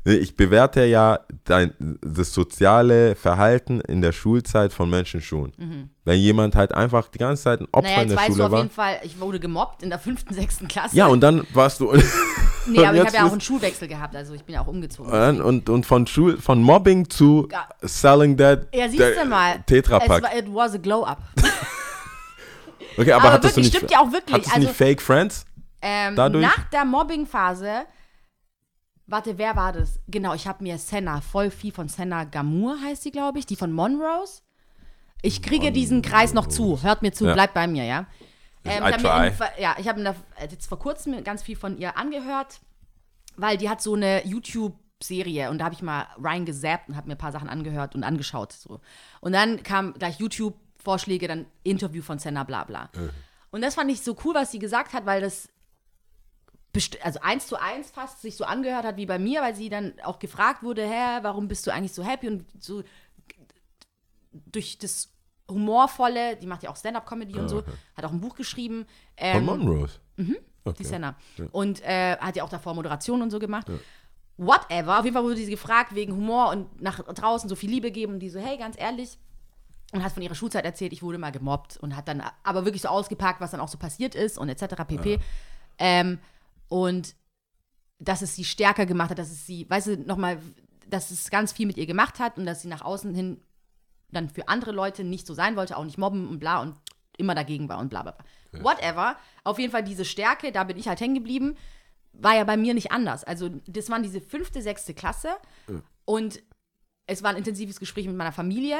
ich bewerte ja dein, das soziale Verhalten in der Schulzeit von Menschen schon. Wenn jemand halt einfach die ganze Zeit ein Opfer Mhm. Naja, in jetzt der weißt du Schule auf war. jeden Fall, ich wurde gemobbt in der fünften, sechsten Klasse. Ja, und dann warst du. nee, aber ich jetzt habe ja auch einen Schulwechsel gehabt, also ich bin ja auch umgezogen. und, und, von Schul, von Mobbing zu Ja. selling that Ja, siehst du mal. Tetra Es Pack. war, it was a glow up. Okay, aber, Aber hattest wirklich, du nicht, stimmt ja auch wirklich. Hattest du Also- nicht Fake Friends? Ähm, Dadurch- nach der Mobbing-Phase, warte, wer war das? Genau, ich habe mir Senna, voll viel von Senna Gamur heißt sie, glaube ich, die von Monrose. Ich kriege diesen Kreis noch zu. Hört mir zu, Ja. bleibt bei mir, ja. Ähm, Ver- ja, ich habe mir jetzt vor kurzem ganz viel von ihr angehört, weil die hat so eine YouTube-Serie und da habe ich mal Ryan gesappt und habe mir ein paar Sachen angehört und angeschaut. So. Und dann kam gleich YouTube-Vorschläge, dann Interview von Senna, bla bla. Und das fand ich so cool, was sie gesagt hat, weil das also eins zu eins fast sich so angehört hat wie bei mir, weil sie dann auch gefragt wurde, hä, warum bist du eigentlich so happy und so durch das humorvolle, die macht ja auch Stand-up-Comedy und so, hat auch ein Buch geschrieben. Von Ähm, Monrose. die Okay. Senna. Und äh, hat ja auch davor Moderation und so gemacht. Whatever. Auf jeden Fall wurde sie gefragt wegen Humor und nach draußen so viel Liebe geben. Und die so, hey, ganz ehrlich. Und hat von ihrer Schulzeit erzählt, ich wurde mal gemobbt. Und hat dann aber wirklich so ausgepackt, was dann auch so passiert ist und etc. pp. Ähm, und dass es sie stärker gemacht hat, dass es sie, weißt du, nochmal, dass es ganz viel mit ihr gemacht hat und dass sie nach außen hin dann für andere Leute nicht so sein wollte, auch nicht mobben und bla und immer dagegen war und bla bla bla. Whatever. Auf jeden Fall diese Stärke, da bin ich halt hängen geblieben, war ja bei mir nicht anders. Also das waren diese fünfte, sechste Klasse und es war ein intensives Gespräch mit meiner Familie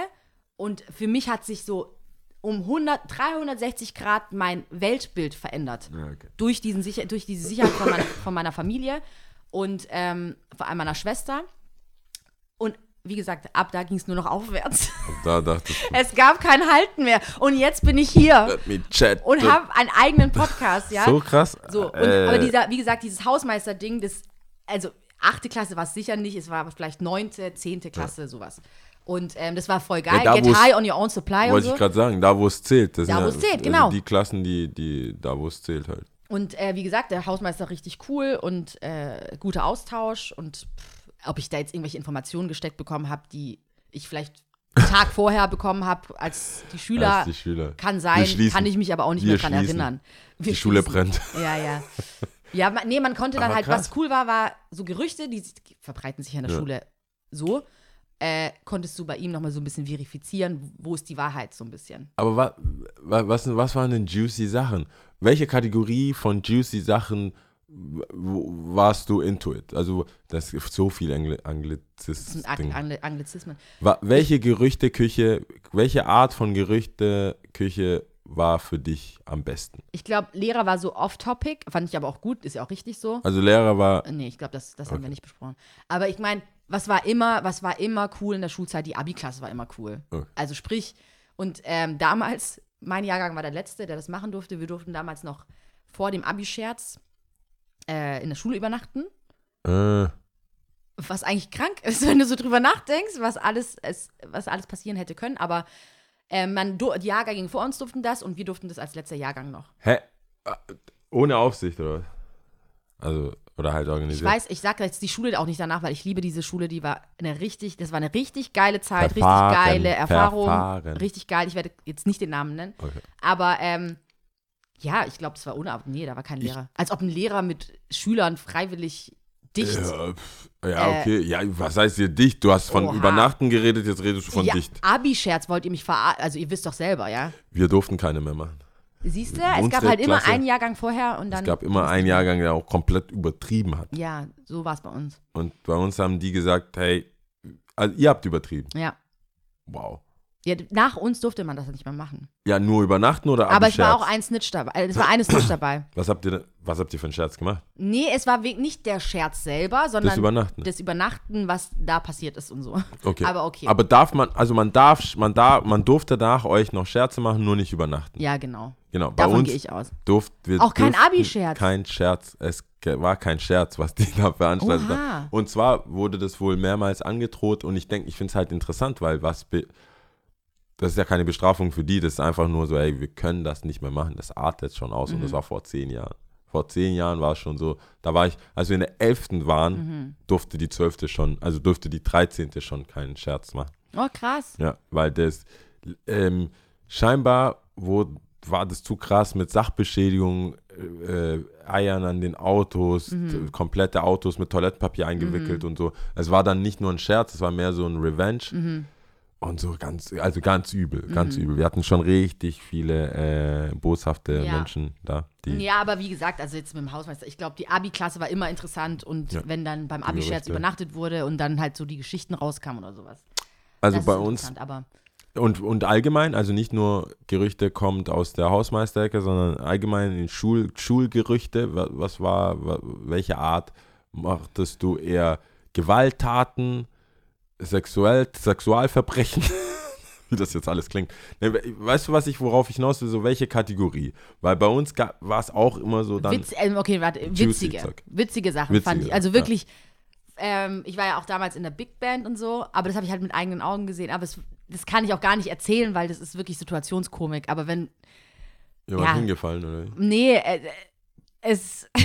und für mich hat sich so um 100, 360 Grad mein Weltbild verändert. okay. Durch, diesen Sicher durch diese Sicherheit von meiner, von meiner Familie und ähm, vor allem meiner Schwester. Und wie gesagt, ab da ging es nur noch aufwärts. Da dachte ich, Es gab kein Halten mehr. Und jetzt bin ich hier und habe einen eigenen Podcast, ja. So krass. So, und, Äh, aber dieser, wie gesagt, dieses Hausmeister-Ding, das, also achte Klasse war es sicher nicht, es war vielleicht neunte, zehnte Klasse, sowas. Und ähm, das war voll geil. Ja, Get high on your own supply und Wollte so. ich gerade sagen, da wo es zählt. Das Da, wo es zählt, also genau. Die Klassen, die, die, da wo es zählt halt. Und äh, wie gesagt, der Hausmeister richtig cool und äh, guter Austausch. Und pff, ob ich da jetzt irgendwelche Informationen gesteckt bekommen habe, die ich vielleicht einen Tag vorher bekommen habe als die Schüler, Als die Schüler. kann sein, kann ich mich aber auch nicht Wir mehr dran schließen. erinnern. Wir Die Schule brennt. Ja, ja. Ja, man, nee, man konnte dann Aber halt, krass. was cool war, war so Gerüchte, die verbreiten sich ja in der Ja. Schule so. Äh, konntest du bei ihm nochmal so ein bisschen verifizieren, wo ist die Wahrheit so ein bisschen. Aber wa, wa, was, was waren denn juicy Sachen? Welche Kategorie von juicy Sachen warst du into it? Also, das gibt so viel Angli Anglizismen. Ang Angli Anglizismen. Wa- welche Gerüchteküche, welche Art von Gerüchteküche war für dich am besten? Ich glaube, Lehrer war so off-topic, fand ich aber auch gut, ist ja auch richtig so. Also Lehrer war, Nee, ich glaube, das, das haben wir nicht besprochen. Aber ich meine, was war immer, was war immer cool in der Schulzeit? Die Abi-Klasse war immer cool. Okay. Also sprich, und ähm, damals, mein Jahrgang war der letzte, der das machen durfte. Wir durften damals noch vor dem Abi-Scherz äh, in der Schule übernachten. äh, Was eigentlich krank ist, wenn du so drüber nachdenkst, was alles, es, was alles passieren hätte können. Aber äh, man, die Jahrgänge vor uns durften das und wir durften das als letzter Jahrgang noch. hä? Äh, Ohne Aufsicht, oder? Also, oder halt Ich organisiert. weiß, ich sage jetzt die Schule auch nicht danach, weil ich liebe diese Schule, die war eine richtig, das war eine richtig geile Zeit, Verfahren, richtig geile Erfahrung, verfahren. richtig geil. Ich werde jetzt nicht den Namen nennen, Okay. aber ähm, Ja, ich glaube, das war ohne. Nee, da war kein Lehrer. Als ob ein Lehrer mit Schülern freiwillig dicht. Ja, ja, Äh, okay. Ja, was heißt hier dicht? Du hast von Oha. Übernachten geredet, jetzt redest du von ja, dicht. Abi-Scherz wollt ihr mich verarschen. Also, ihr wisst doch selber, ja. Wir durften keine mehr machen. Siehst du, es gab halt immer Klasse- einen Jahrgang vorher und dann. Es gab immer einen Jahrgang, der auch komplett übertrieben hat. Ja, so war es bei uns. Und bei uns haben die gesagt, hey, also ihr habt übertrieben. Ja. Wow. Ja. Nach uns durfte man das nicht mehr machen. Ja, nur übernachten oder Aber es war auch ein Snitch dabei. äh, Es war eine Snitch dabei. Was habt ihr was habt ihr für einen Scherz gemacht? Nee, es war nicht der Scherz selber, sondern Das Übernachten. das Übernachten, was da passiert ist und so. Okay. Aber okay. Aber darf man, also man darf, man darf, man durfte nach euch noch Scherze machen, nur nicht übernachten. ja, genau. Genau. Bei Davon uns gehe ich aus. durft, wir Auch kein Abi-Scherz. Kein Scherz. Es war kein Scherz, was die da veranstaltet Oha. haben. Und zwar wurde das wohl mehrmals angedroht und ich denke, ich finde es halt interessant, weil was das ist ja keine Bestrafung für die, das ist einfach nur so, ey, wir können das nicht mehr machen, das artet schon aus und Mhm. das war vor zehn Jahren. Vor zehn Jahren war es schon so, da war ich, als wir in der elften waren, Mhm. durfte die zwölfte schon, also durfte die dreizehnte schon keinen Scherz machen. Oh, krass. Ja, weil das ähm, scheinbar wurde, war das zu krass mit Sachbeschädigung, äh, äh, Eiern an den Autos, Mhm. komplette Autos mit Toilettenpapier eingewickelt und so. Es war dann nicht nur ein Scherz, es war mehr so ein Revenge. Mhm. Und so ganz, also ganz übel, ganz übel. Wir hatten schon richtig viele äh, boshafte Ja. Menschen da, die Ja, aber wie gesagt, also jetzt mit dem Hausmeister, ich glaube, die Abi-Klasse war immer interessant und Ja. wenn dann beim Abi-Scherz übernachtet wurde und dann halt so die Geschichten rauskamen oder sowas. also das bei uns Aber Und, und allgemein, also nicht nur Gerüchte kommt aus der Hausmeisterecke, sondern allgemein in Schul, Schulgerüchte. Wa- Was war, wa- welche Art machtest du eher Gewalttaten, sexuell, Sexualverbrechen? Wie das jetzt alles klingt. We- Weißt du, was ich, worauf ich hinaus will? So, welche Kategorie? Weil bei uns war es auch immer so dann. Witz, ähm, okay, warte, witzige, witzige Sachen Witzige fand ich. Also Sachen, ja. wirklich, ähm, ich war ja auch damals in der Big Band und so, aber das habe ich halt mit eigenen Augen gesehen. Aber es, das kann ich auch gar nicht erzählen, weil das ist wirklich Situationskomik. Aber wenn, jemand ja. hingefallen, oder? nee, äh, es.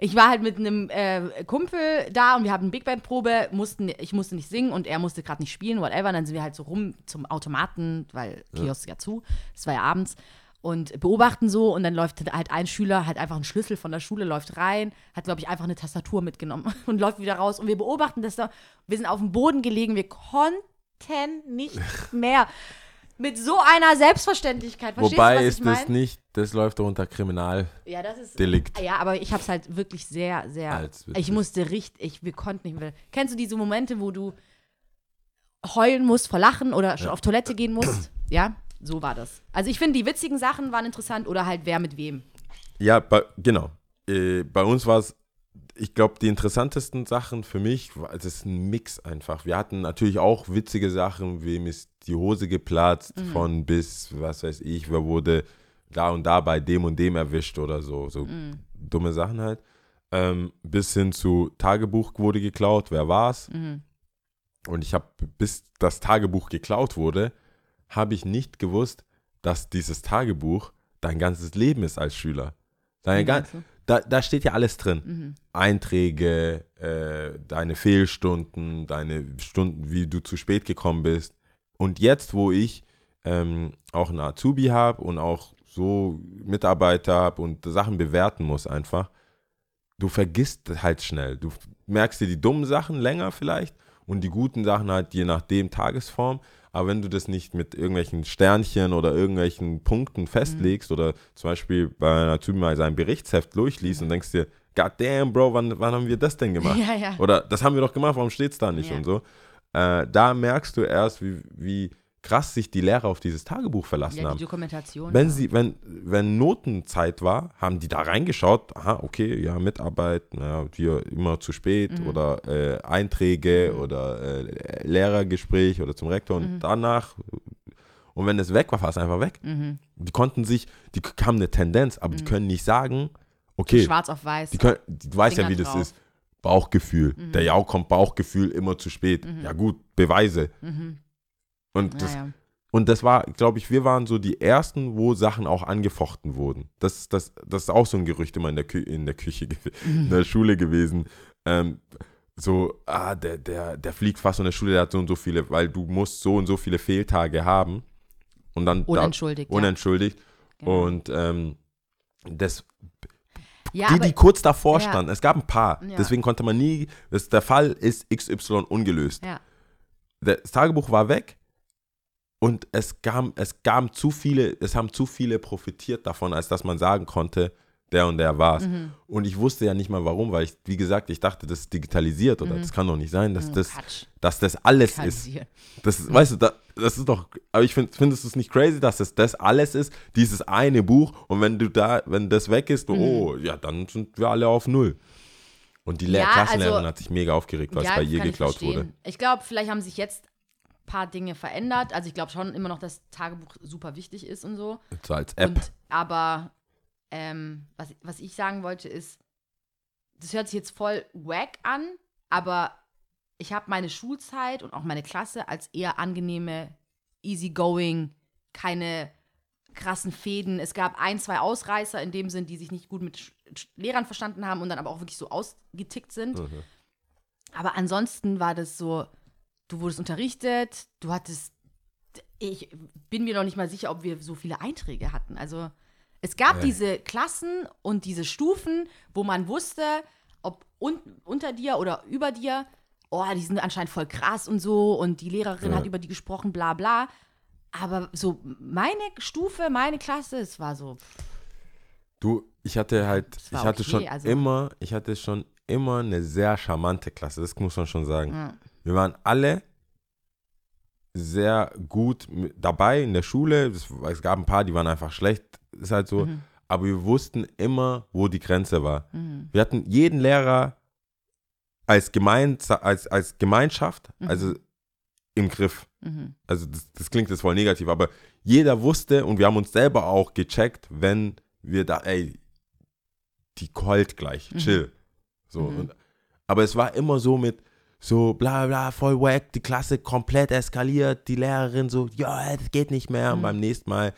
Ich war halt mit einem äh, Kumpel da und wir hatten Big Band Probe, mussten ich musste nicht singen und er musste gerade nicht spielen, whatever. Und dann sind wir halt so rum zum Automaten, weil Kiosk ja zu, es war ja abends und beobachten so. Und dann läuft halt ein Schüler halt einfach einen Schlüssel von der Schule läuft rein, hat glaube ich einfach eine Tastatur mitgenommen und läuft wieder raus. Und wir beobachten das da. Wir sind auf dem Boden gelegen, wir konnten nicht mehr mit so einer Selbstverständlichkeit. Verstehst Wobei du, ist das mein? nicht, das läuft doch unter Kriminal. Ja, das ist. Delikt. Ja, aber ich habe es halt wirklich sehr, sehr. Als ich musste richtig, ich, wir konnten nicht mehr. Kennst du diese Momente, wo du heulen musst vor Lachen oder schon auf Toilette gehen musst? ja, so war das. Also ich finde, die witzigen Sachen waren interessant oder halt wer mit wem. Ja, bei, genau. Äh, bei uns war es, ich glaube, die interessantesten Sachen für mich, es ist ein Mix einfach. Wir hatten natürlich auch witzige Sachen, wem ist die Hose geplatzt, von bis, was weiß ich, wer wurde da und da bei dem und dem erwischt oder so. So dumme Sachen halt. Ähm, bis hin zu Tagebuch wurde geklaut, wer war's? Und ich habe, bis das Tagebuch geklaut wurde, habe ich nicht gewusst, dass dieses Tagebuch dein ganzes Leben ist als Schüler. Meinst du? Da, da steht ja alles drin. Einträge, äh, deine Fehlstunden, deine Stunden, wie du zu spät gekommen bist. Und jetzt, wo ich ähm, auch einen Azubi habe und auch so Mitarbeiter habe und Sachen bewerten muss einfach, du vergisst halt schnell. Du merkst dir die dummen Sachen länger vielleicht und die guten Sachen halt je nachdem Tagesform. Aber wenn du das nicht mit irgendwelchen Sternchen oder irgendwelchen Punkten festlegst oder zum Beispiel bei einer Typen mal sein Berichtsheft durchliest und denkst dir, God damn, Bro, wann, wann haben wir das denn gemacht? Ja, ja. Oder das haben wir doch gemacht, warum steht es da nicht Ja. und so. Äh, da merkst du erst, wie, wie krass sich die Lehrer auf dieses Tagebuch verlassen Ja, haben. die Dokumentation. Wenn ja. sie, wenn, wenn Notenzeit war, haben die da reingeschaut, aha, okay, ja, Mitarbeit, naja, hier immer zu spät Mhm. oder äh, Einträge oder äh, Lehrergespräch oder zum Rektor Mhm. und danach. Und wenn es weg war, war es einfach weg. Mhm. Die konnten sich, die haben eine Tendenz, aber die können nicht sagen, okay, Schwarz auf weiß. die können, du weißt ja, wie das drauf. Mhm. ist. Bauchgefühl. Der Jau kommt Bauchgefühl immer zu spät. Ja gut, Beweise. Und das. Naja. und das war, glaube ich, wir waren so die Ersten, wo Sachen auch angefochten wurden. Das, das, das ist auch so ein Gerücht immer in der, Kü in der Küche, in der Schule gewesen. Ähm, so, ah, der, der, der fliegt fast in der Schule, der hat so und so viele, weil du musst so und so viele Fehltage haben. Und dann da- Unentschuldigt, ja. unentschuldigt. Genau. Und ähm, das, Ja, die, die kurz davor Ja. standen. Es gab ein paar. Ja. Deswegen konnte man nie, das, der Fall ist XY ungelöst. Das Tagebuch war weg und es gab, es gab zu viele, es haben zu viele profitiert davon, als dass man sagen konnte, der und der war's. Mhm. Und ich wusste ja nicht mal warum, weil ich, wie gesagt, ich dachte, das ist digitalisiert oder das kann doch nicht sein, dass, das, Mhm. Quatsch. dass das alles ist. Das, ist- weißt du, da, das ist doch, aber ich finde, findest du es nicht crazy, dass es das alles ist, dieses eine Buch und wenn du da, wenn das weg ist, Mhm. oh, ja, dann sind wir alle auf Null. Und die Lehr Ja, Klassenlehrerin also- hat sich mega aufgeregt, weil es Ja, bei das ihr geklaut wurde. Ich glaube, vielleicht haben sich jetzt paar Dinge verändert. Also ich glaube schon immer noch, dass Tagebuch super wichtig ist und so. So als App. Und, aber ähm, was, was ich sagen wollte ist, das hört sich jetzt voll wack an, aber ich habe meine Schulzeit und auch meine Klasse als eher angenehme, easygoing, keine krassen Fäden. Es gab ein, zwei Ausreißer in dem Sinn, die sich nicht gut mit Sch Sch Lehrern verstanden haben und dann aber auch wirklich so ausgetickt sind. Mhm. Aber ansonsten war das so, du wurdest unterrichtet, du hattest, ich bin mir noch nicht mal sicher, ob wir so viele Einträge hatten. Also es gab Ja. diese Klassen und diese Stufen, wo man wusste, ob un unter dir oder über dir, oh, die sind anscheinend voll krass und so und die Lehrerin Ja. hat über die gesprochen, bla bla. Aber so meine Stufe, meine Klasse, es war so, Du, ich hatte halt, ich hatte okay, schon also- immer, ich hatte schon immer eine sehr charmante Klasse, das muss man schon sagen. ja. Wir waren alle sehr gut dabei in der Schule. Es, es gab ein paar, die waren einfach schlecht, ist halt so. Mhm. Aber wir wussten immer, wo die Grenze war. Wir hatten jeden Lehrer als, Gemeins als, als Gemeinschaft, also im Griff. Mhm. Also das, das klingt jetzt voll negativ, aber jeder wusste und wir haben uns selber auch gecheckt, wenn wir da, ey, die heult gleich, chill. So, und, aber es war immer so mit so bla bla, voll wack, die Klasse komplett eskaliert, die Lehrerin so, ja, das geht nicht mehr. Und beim nächsten Mal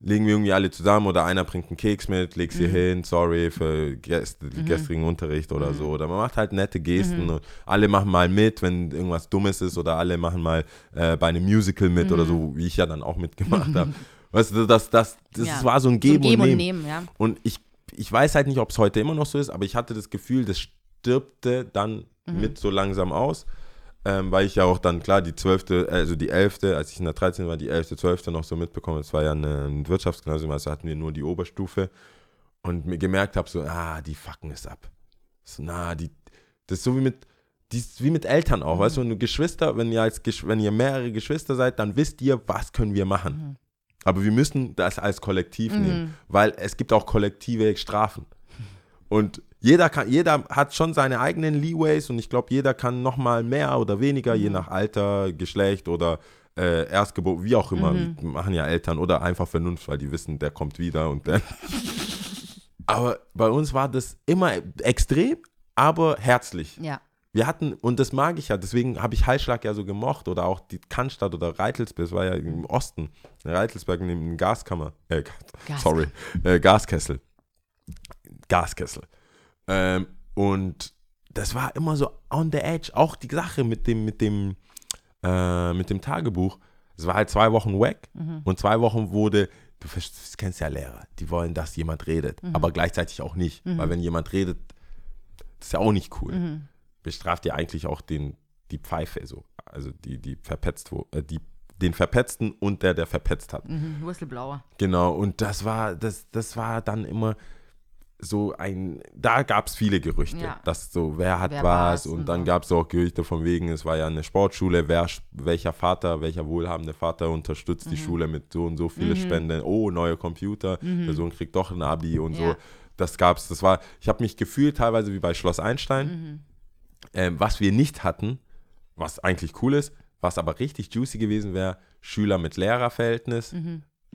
legen wir irgendwie alle zusammen oder einer bringt einen Keks mit, legst hier hin, sorry für gest gestrigen Unterricht oder so. Oder man macht halt nette Gesten und alle machen mal mit, wenn irgendwas Dummes ist oder alle machen mal äh, bei einem Musical mit oder so, wie ich ja dann auch mitgemacht habe. Weißt du, das, das, das Ja. war so ein So Geben, Geben und und Nehmen. Nehmen, ja. Und ich, ich weiß halt nicht, ob es heute immer noch so ist, aber ich hatte das Gefühl, das stirbte dann Mhm. mit so langsam aus. Ähm, weil ich ja auch dann, klar, die 12., also die 11., als ich in der 13. war, die 11., 12. noch so mitbekommen. Es war ja eine, ein Wirtschaftsgymnasium, also hatten wir nur die Oberstufe. Und mir gemerkt habe, so, ah, die fucken es ab. So, na, die, das ist so wie mit, die wie mit Eltern auch, weißt du, wenn du Geschwister, wenn ihr als wenn ihr mehrere Geschwister seid, dann wisst ihr, was können wir machen. Aber wir müssen das als Kollektiv nehmen, weil es gibt auch kollektive Strafen. Und jeder kann, jeder hat schon seine eigenen Leeways und ich glaube, jeder kann noch mal mehr oder weniger, je nach Alter, Geschlecht oder äh, Erstgeburt, wie auch immer, machen ja Eltern oder einfach Vernunft, weil die wissen, der kommt wieder und der. aber bei uns war das immer extrem, aber herzlich. Ja. Wir hatten, und das mag ich ja, deswegen habe ich Heilschlag ja so gemocht oder auch die Cannstatt oder Reitelsberg, das war ja im Osten. Reitelsberg neben dem Gaskammer, äh, Gaskammer. sorry, äh, Gaskessel. Gaskessel. Ähm, und das war immer so on the edge. Auch die Sache mit dem, mit dem, äh, mit dem Tagebuch. Es war halt zwei Wochen weg und zwei Wochen wurde, du kennst ja Lehrer, die wollen, dass jemand redet, aber gleichzeitig auch nicht. Weil wenn jemand redet, ist ja auch nicht cool. Bestraft ihr eigentlich auch den, die Pfeife so. Also die, die verpetzt, wo, äh, die, den Verpetzten und der, der verpetzt hat. Mhm. Whistleblower. Genau, und das war, das, das war dann immer so ein, da gab es viele Gerüchte, Ja. dass so, wer hat Wer was und, dann so. gab es auch Gerüchte von wegen, es war ja eine Sportschule, wer, welcher Vater, welcher wohlhabende Vater unterstützt Mhm. die Schule mit so und so viele Spenden, oh, neue Computer, der Sohn kriegt doch ein Abi und so. Mhm. Ja. Das gab's, das war, ich habe mich gefühlt teilweise wie bei Schloss Einstein, Mhm. ähm, was wir nicht hatten, was eigentlich cool ist, was aber richtig juicy gewesen wäre, Schüler mit Lehrerverhältnis.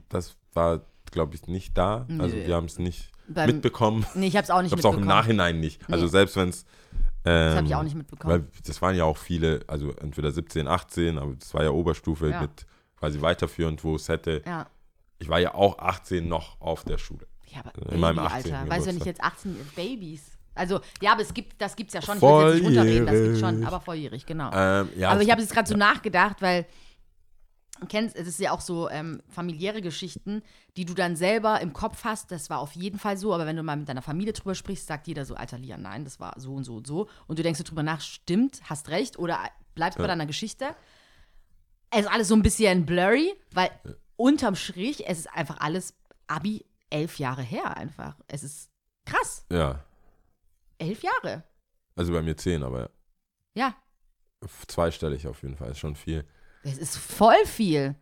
Das war, glaube ich, nicht da. Also Nö. wir haben es nicht Beim- mitbekommen. Nee, ich habe es auch Ich nicht glaube es auch im mitbekommen. Nachhinein nicht. Also Nee. selbst wenn es. Das habe ich auch nicht mitbekommen. Weil das waren ja auch viele, also entweder 17, 18, aber das war ja Oberstufe Ja. mit quasi weiterführend, wo es hätte. ja. Ich war ja auch 18 noch auf der Schule. Ja, aber In Baby, meinem 18. Alter. Weißt du, wenn ich jetzt 18 Babys. Also, ja, aber es gibt, das gibt's ja schon. Ich will jetzt nicht runterreden, das gibt's schon, aber volljährig, genau. Ähm, ja, aber es- ich habe jetzt gerade so nachgedacht, weil kennst, es ist ja auch so ähm, familiäre Geschichten, die du dann selber im Kopf hast, das war auf jeden Fall so, aber wenn du mal mit deiner Familie drüber sprichst, sagt jeder so, Alter Lian, nein, das war so und so und so. Und du denkst dir drüber nach, stimmt, hast recht, oder bleibst bei deiner Geschichte. Es ist alles so ein bisschen blurry, weil unterm Strich, es ist einfach alles Abi elf Jahre her einfach. Es ist krass. Ja. Elf Jahre. Also bei mir zehn, aber Ja, zweistellig auf jeden Fall. Ist schon viel. Das ist voll viel.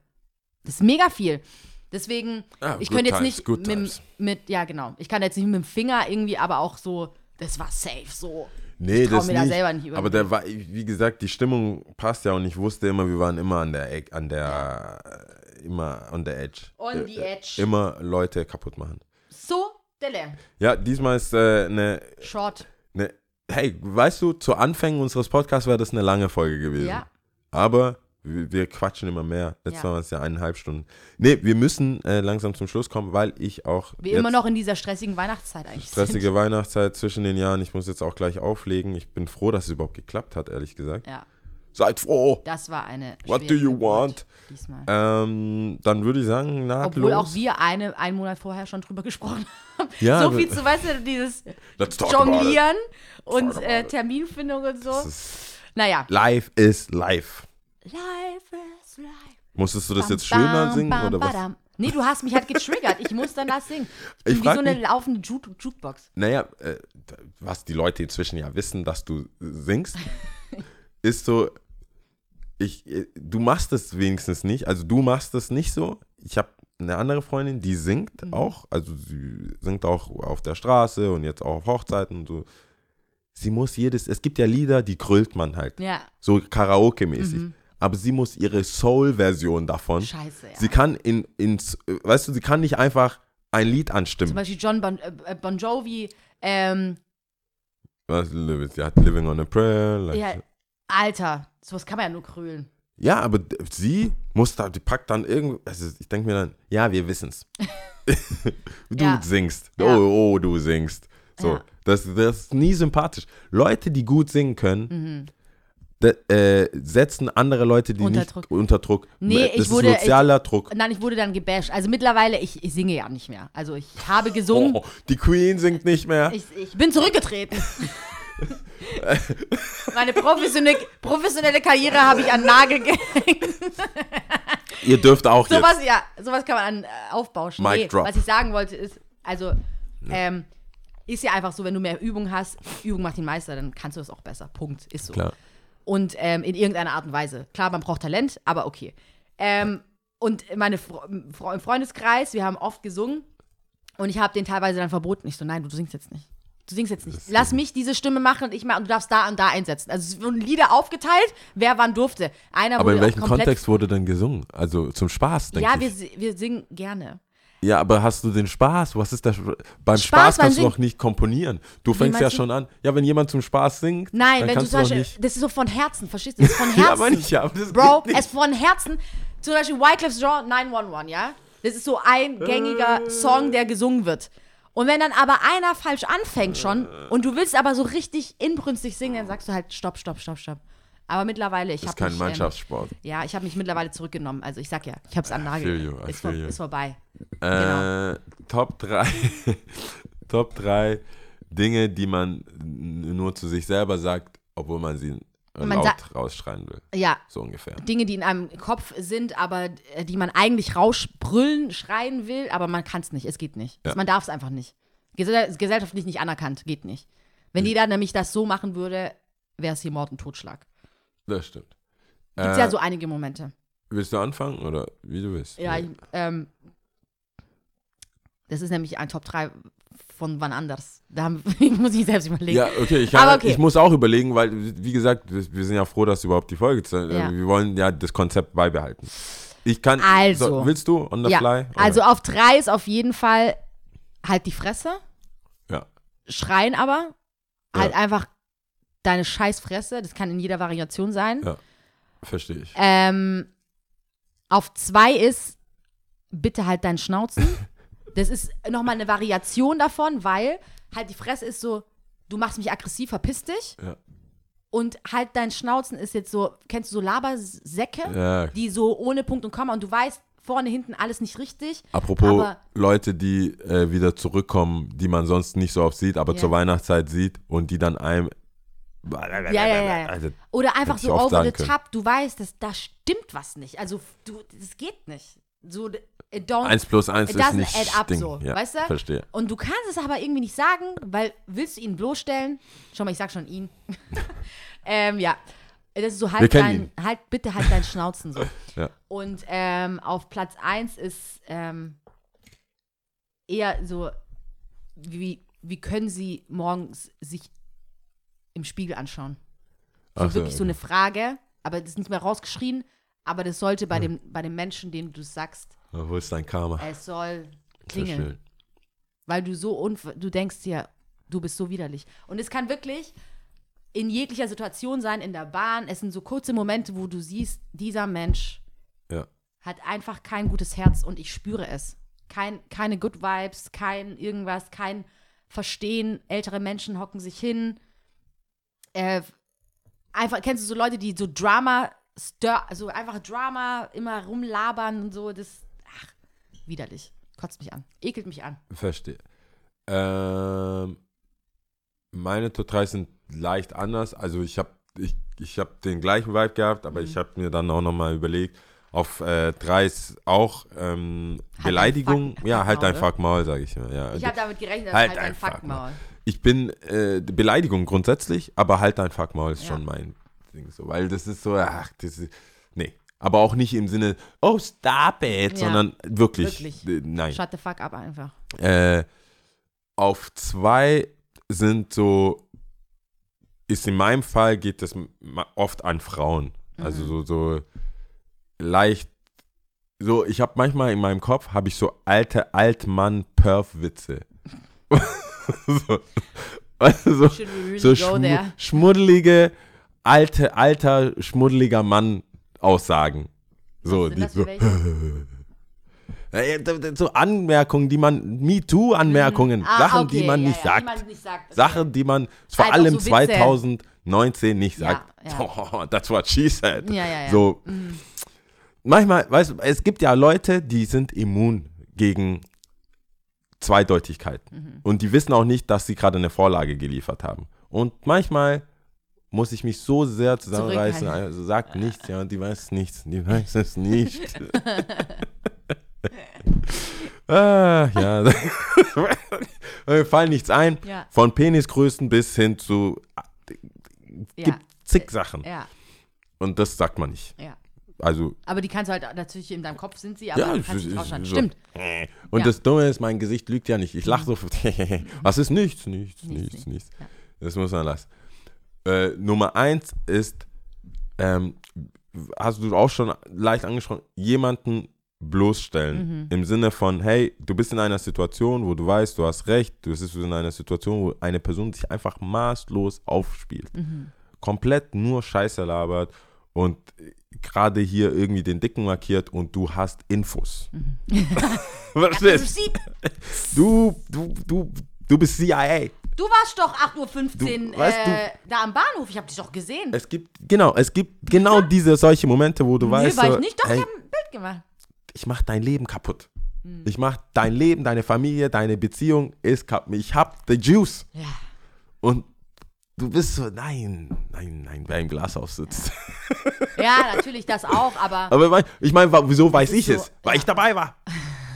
Das ist mega viel. Deswegen, Ja, ich könnte jetzt nicht mit, mit, ja genau, ich kann jetzt nicht mit dem Finger irgendwie, aber auch so, das war safe so. Nee, Ich das mir nicht. da selber nicht über aber der war, wie gesagt, die Stimmung passt ja und ich wusste immer, wir waren immer an der Eck, an der, äh, immer on the edge. On the Äh, edge. Immer Leute kaputt machen. So, Delle. Ja, diesmal ist äh, eine, Short. eine, hey, weißt du, zu Anfängen unseres Podcasts wäre das eine lange Folge gewesen. Ja. Aber wir, wir quatschen immer mehr. Letztes Ja. Mal waren es ja eineinhalb Stunden. Nee, wir müssen äh, langsam zum Schluss kommen, weil ich auch Wir jetzt immer noch in dieser stressigen Weihnachtszeit eigentlich stressige sind. Weihnachtszeit zwischen den Jahren. Ich muss jetzt auch gleich auflegen. Ich bin froh, dass es überhaupt geklappt hat, ehrlich gesagt. Ja, Seid froh. das war eine What do you want? Diesmal. Ähm, dann würde ich sagen, nahtlos. Obwohl auch wir eine, einen Monat vorher schon drüber gesprochen haben. Ja, so viel zu, weißt du, dieses. Jonglieren und äh. Terminfindung und so. Naja. Life is life. Life is life. Musstest du das Bam, jetzt schöner bam, singen bam, oder was? Nee, du hast mich halt getriggert. Ich muss dann das singen. Ich Ich wie so eine mich- laufende Ju Jukebox. Naja, äh, was die Leute inzwischen ja wissen, dass du singst, ist so, ich, äh, du machst es wenigstens nicht. Also du machst es nicht so. Ich habe eine andere Freundin, die singt Mhm. auch. Also sie singt auch auf der Straße und jetzt auch auf Hochzeiten und so. Sie muss jedes, es gibt ja Lieder, die grüllt man halt. Ja, So Karaoke-mäßig. Aber sie muss ihre Soul-Version davon. Scheiße, ja. Sie kann in, ins, äh, weißt du, sie kann nicht einfach ein Lied Zum anstimmen. Beispiel John Bon, äh, bon Jovi, ähm, Was, sie hat Living on a Prayer. Like, ja, Alter, sowas kann man ja nur krölen. Ja, aber sie muss da, die packt dann irgendwie, also ich denke mir dann, ja, wir wissen's. du Ja. singst. Ja. Oh, oh, du singst. So, das, das ist nie sympathisch. Leute, die gut singen können, Mhm. De, äh, setzen andere Leute, die Unter nicht Druck. unter Druck. Nee, das ich wurde- ist sozialer Druck. Nein, ich wurde dann gebasht. Also mittlerweile, ich, ich singe ja nicht mehr. Also ich habe gesungen. Oh, die Queen singt nicht mehr. Ich, ich bin zurückgetreten. Meine professionelle, professionelle Karriere habe ich an Nagel gehängt. Ihr dürft auch jetzt. Sowas, ja, sowas kann man an äh, aufbauschen. Mic Nee, drop. was ich sagen wollte ist, also, ähm, ist ja einfach so, wenn du mehr Übung hast, Übung macht den Meister, dann kannst du das auch besser. Punkt. Ist so. Klar. Und ähm, in irgendeiner Art und Weise. Klar, man braucht Talent, aber okay. Ähm, und meine Fre Fre im Freundeskreis, wir haben oft gesungen und ich habe den teilweise dann verboten. Ich so, nein, du, du singst jetzt nicht. Du singst jetzt nicht. Lass mich diese Stimme machen und ich mach, und du darfst da und da einsetzen. Also es wurden Lieder aufgeteilt, wer wann durfte. Einer Aber in welchem Kontext wurde denn gesungen? Also zum Spaß, denke Ja, ich. wir, si- wir singen gerne. Ja, aber hast du den Spaß? Was ist das? Beim Spaß, Spaß kannst du doch nicht komponieren. Du fängst ja schon an. Ja, wenn jemand zum Spaß singt, Nein, dann wenn du zum Beispiel, nicht. das ist so von Herzen, verstehst du? Das ist von Herzen. Ja, aber nicht, ja, aber das Bro, es von Herzen. Zum Beispiel Wyclif's Jean 911, ja? Das ist so ein gängiger Song, der gesungen wird. Und wenn dann aber einer falsch anfängt schon und du willst aber so richtig inbrünstig singen, dann sagst du halt stopp, stopp, stopp, stopp. Aber mittlerweile, ich Das ist habe kein mich, Mannschaftssport. Ähm, ja, ich habe mich mittlerweile zurückgenommen. Also ich sag ja, ich habe es an Nagel. Ist, vor, ist vorbei. Äh, Top 3 Top 3 Dinge, die man nur zu sich selber sagt, obwohl man sie Man laut rausschreien will. Ja, So ungefähr. Dinge, die in einem Kopf sind, aber äh, die man eigentlich rausbrüllen, schreien will, aber man kann es nicht. Es geht nicht. Ja. Man darf es einfach nicht. Gesell gesellschaftlich nicht anerkannt, geht nicht. Wenn jeder nämlich das so machen würde, wäre es hier Mord und Totschlag. Das stimmt. Gibt es Äh, ja so einige Momente. Willst du anfangen oder wie du willst? Ja, ich, ähm, das ist nämlich ein Top 3 von wann anders. Da haben, muss ich selbst überlegen. Ja, okay ich, kann, okay. ich muss auch überlegen, weil, wie gesagt, wir sind ja froh, dass überhaupt die Folge, zu- äh, Ja. wir wollen ja das Konzept beibehalten. Ich kann, Also. so, willst du on the ja. fly? Oder? Also auf 3 ist auf jeden Fall halt die Fresse, ja. schreien aber, Ja. halt einfach deine Scheißfresse, das kann in jeder Variation sein. Ja. Verstehe ich. Ähm, auf zwei ist, bitte halt deinen Schnauzen. Das ist nochmal eine Variation davon, weil halt die Fresse ist so, du machst mich aggressiv, verpiss dich. Ja. Und halt dein Schnauzen ist jetzt so, kennst du so Labersäcke, Ja. die so ohne Punkt und Komma und du weißt vorne, hinten alles nicht richtig. Apropos Leute, die äh, wieder zurückkommen, die man sonst nicht so oft sieht, aber Ja. zur Weihnachtszeit sieht und die dann einem. Ja, ja, ja. Also, Oder einfach so over the top, du weißt, dass da stimmt was nicht. Also du, das geht nicht. So, it don't, eins plus eins it ist nicht add up Ding. so, ja, weißt du? Verstehe. Und du kannst es aber irgendwie nicht sagen, weil willst du ihn bloßstellen? Schau mal, ich sag schon ihn. ähm, ja. Das ist so halt dein, halt, bitte halt dein Schnauzen so. Ja. Und ähm, auf Platz 1 ist ähm, eher so, wie, wie können sie morgens sich im Spiegel anschauen? So Ach wirklich so eine Frage, aber das ist nicht mehr rausgeschrien, aber das sollte bei, dem, bei dem Menschen, dem du sagst, Wo ist dein Karma? es soll klingeln. Weil du so unv du denkst dir, du bist so widerlich. Und es kann wirklich in jeglicher Situation sein, in der Bahn. Es sind so kurze Momente, wo du siehst, dieser Mensch Ja. hat einfach kein gutes Herz und ich spüre es. Kein, keine Good Vibes, kein irgendwas, kein Verstehen. Ältere Menschen hocken sich hin. Äh, einfach, kennst du so Leute, die so Drama, stir, also einfach Drama immer rumlabern und so, das, ach, widerlich. Kotzt mich an. Ekelt mich an. Verstehe. Ähm, meine Top 3 sind leicht anders. Also ich habe ich, ich hab den gleichen Vibe gehabt, aber Mhm. ich habe mir dann auch nochmal überlegt, auf äh, 3 ist auch ähm, dein Beleidigung. Fuck- ja, halt dein Fuckmaul, Fuck Maul, sage ich mal. Ja. Ich habe damit gerechnet, dass Halt halt, ein einfach Fuckmaul. Ich bin äh, Beleidigung grundsätzlich, aber halt dein Fuck Maul ist Ja. schon mein Ding so, weil das ist so, ach, das ist, nee. Aber auch nicht im Sinne, oh, stop it, Ja. sondern wirklich, Wirklich. äh, nein. Shut the fuck up einfach. Äh, auf zwei sind so, ist in meinem Fall geht das oft an Frauen. Also so, so leicht, so, ich habe manchmal in meinem Kopf, habe ich so alte Altmann-Perf-Witze. so, also so, really there? schmuddelige, alte, alter, schmuddeliger Mann-Aussagen. So, die so, äh, so Anmerkungen, die man, MeToo-Anmerkungen, Ah, Sachen, okay, die man ja, nicht ja, sagt. Die man nicht sagt. Sachen, die man vor Halt allem so Witze. 2019 nicht sagt. ja. Oh, that's what she said. So, manchmal, weißt du, es gibt ja Leute, die sind immun gegen Zweideutigkeiten. Mhm. Und die wissen auch nicht, dass sie gerade eine Vorlage geliefert haben. Und manchmal muss ich mich so sehr zusammenreißen, also sagt nichts, ja, die weiß nichts, die weiß es nicht. ah, ja. Mir fallen nichts ein. Ja. Von Penisgrößen bis hin zu Ja. gibt zig Sachen. Ja, Und das sagt man nicht. ja. Also, Aber die kannst du halt natürlich in deinem Kopf sind sie, aber ja, du kannst rausschauen. so. Stimmt. Und Ja. das Dumme ist, mein Gesicht lügt ja nicht. Ich lache so. Was ist nichts, nichts, Nichts, nichts, nichts. Ja. Das muss man lassen. Äh, Nummer eins ist, ähm, hast du auch schon leicht angesprochen, jemanden bloßstellen. Mhm. Im Sinne von, hey, du bist in einer Situation, wo du weißt, du hast recht, du bist in einer Situation, wo eine Person sich einfach maßlos aufspielt. Mhm. Komplett nur Scheiße labert und gerade hier irgendwie den Dicken markiert und du hast Infos. Was ist? Receipt. Du, du, du, du bist CIA. Du warst doch 8.15 Uhr weißt äh, da am Bahnhof. Ich habe dich doch gesehen. Es gibt, genau, es gibt genau diese solche Momente, wo du nee, weißt, war so, ich nicht. Doch, hey, ich habe ein Bild gemacht. ich mach dein Leben kaputt. Hm. Ich mach dein Leben, deine Familie, deine Beziehung ist kaputt. Ich hab the juice. Ja. Und du bist so, nein, nein, nein, wer im Glashaus sitzt. ja, natürlich das auch, aber Aber ich meine, wieso weiß ich so, es? Weil ja. ich dabei war.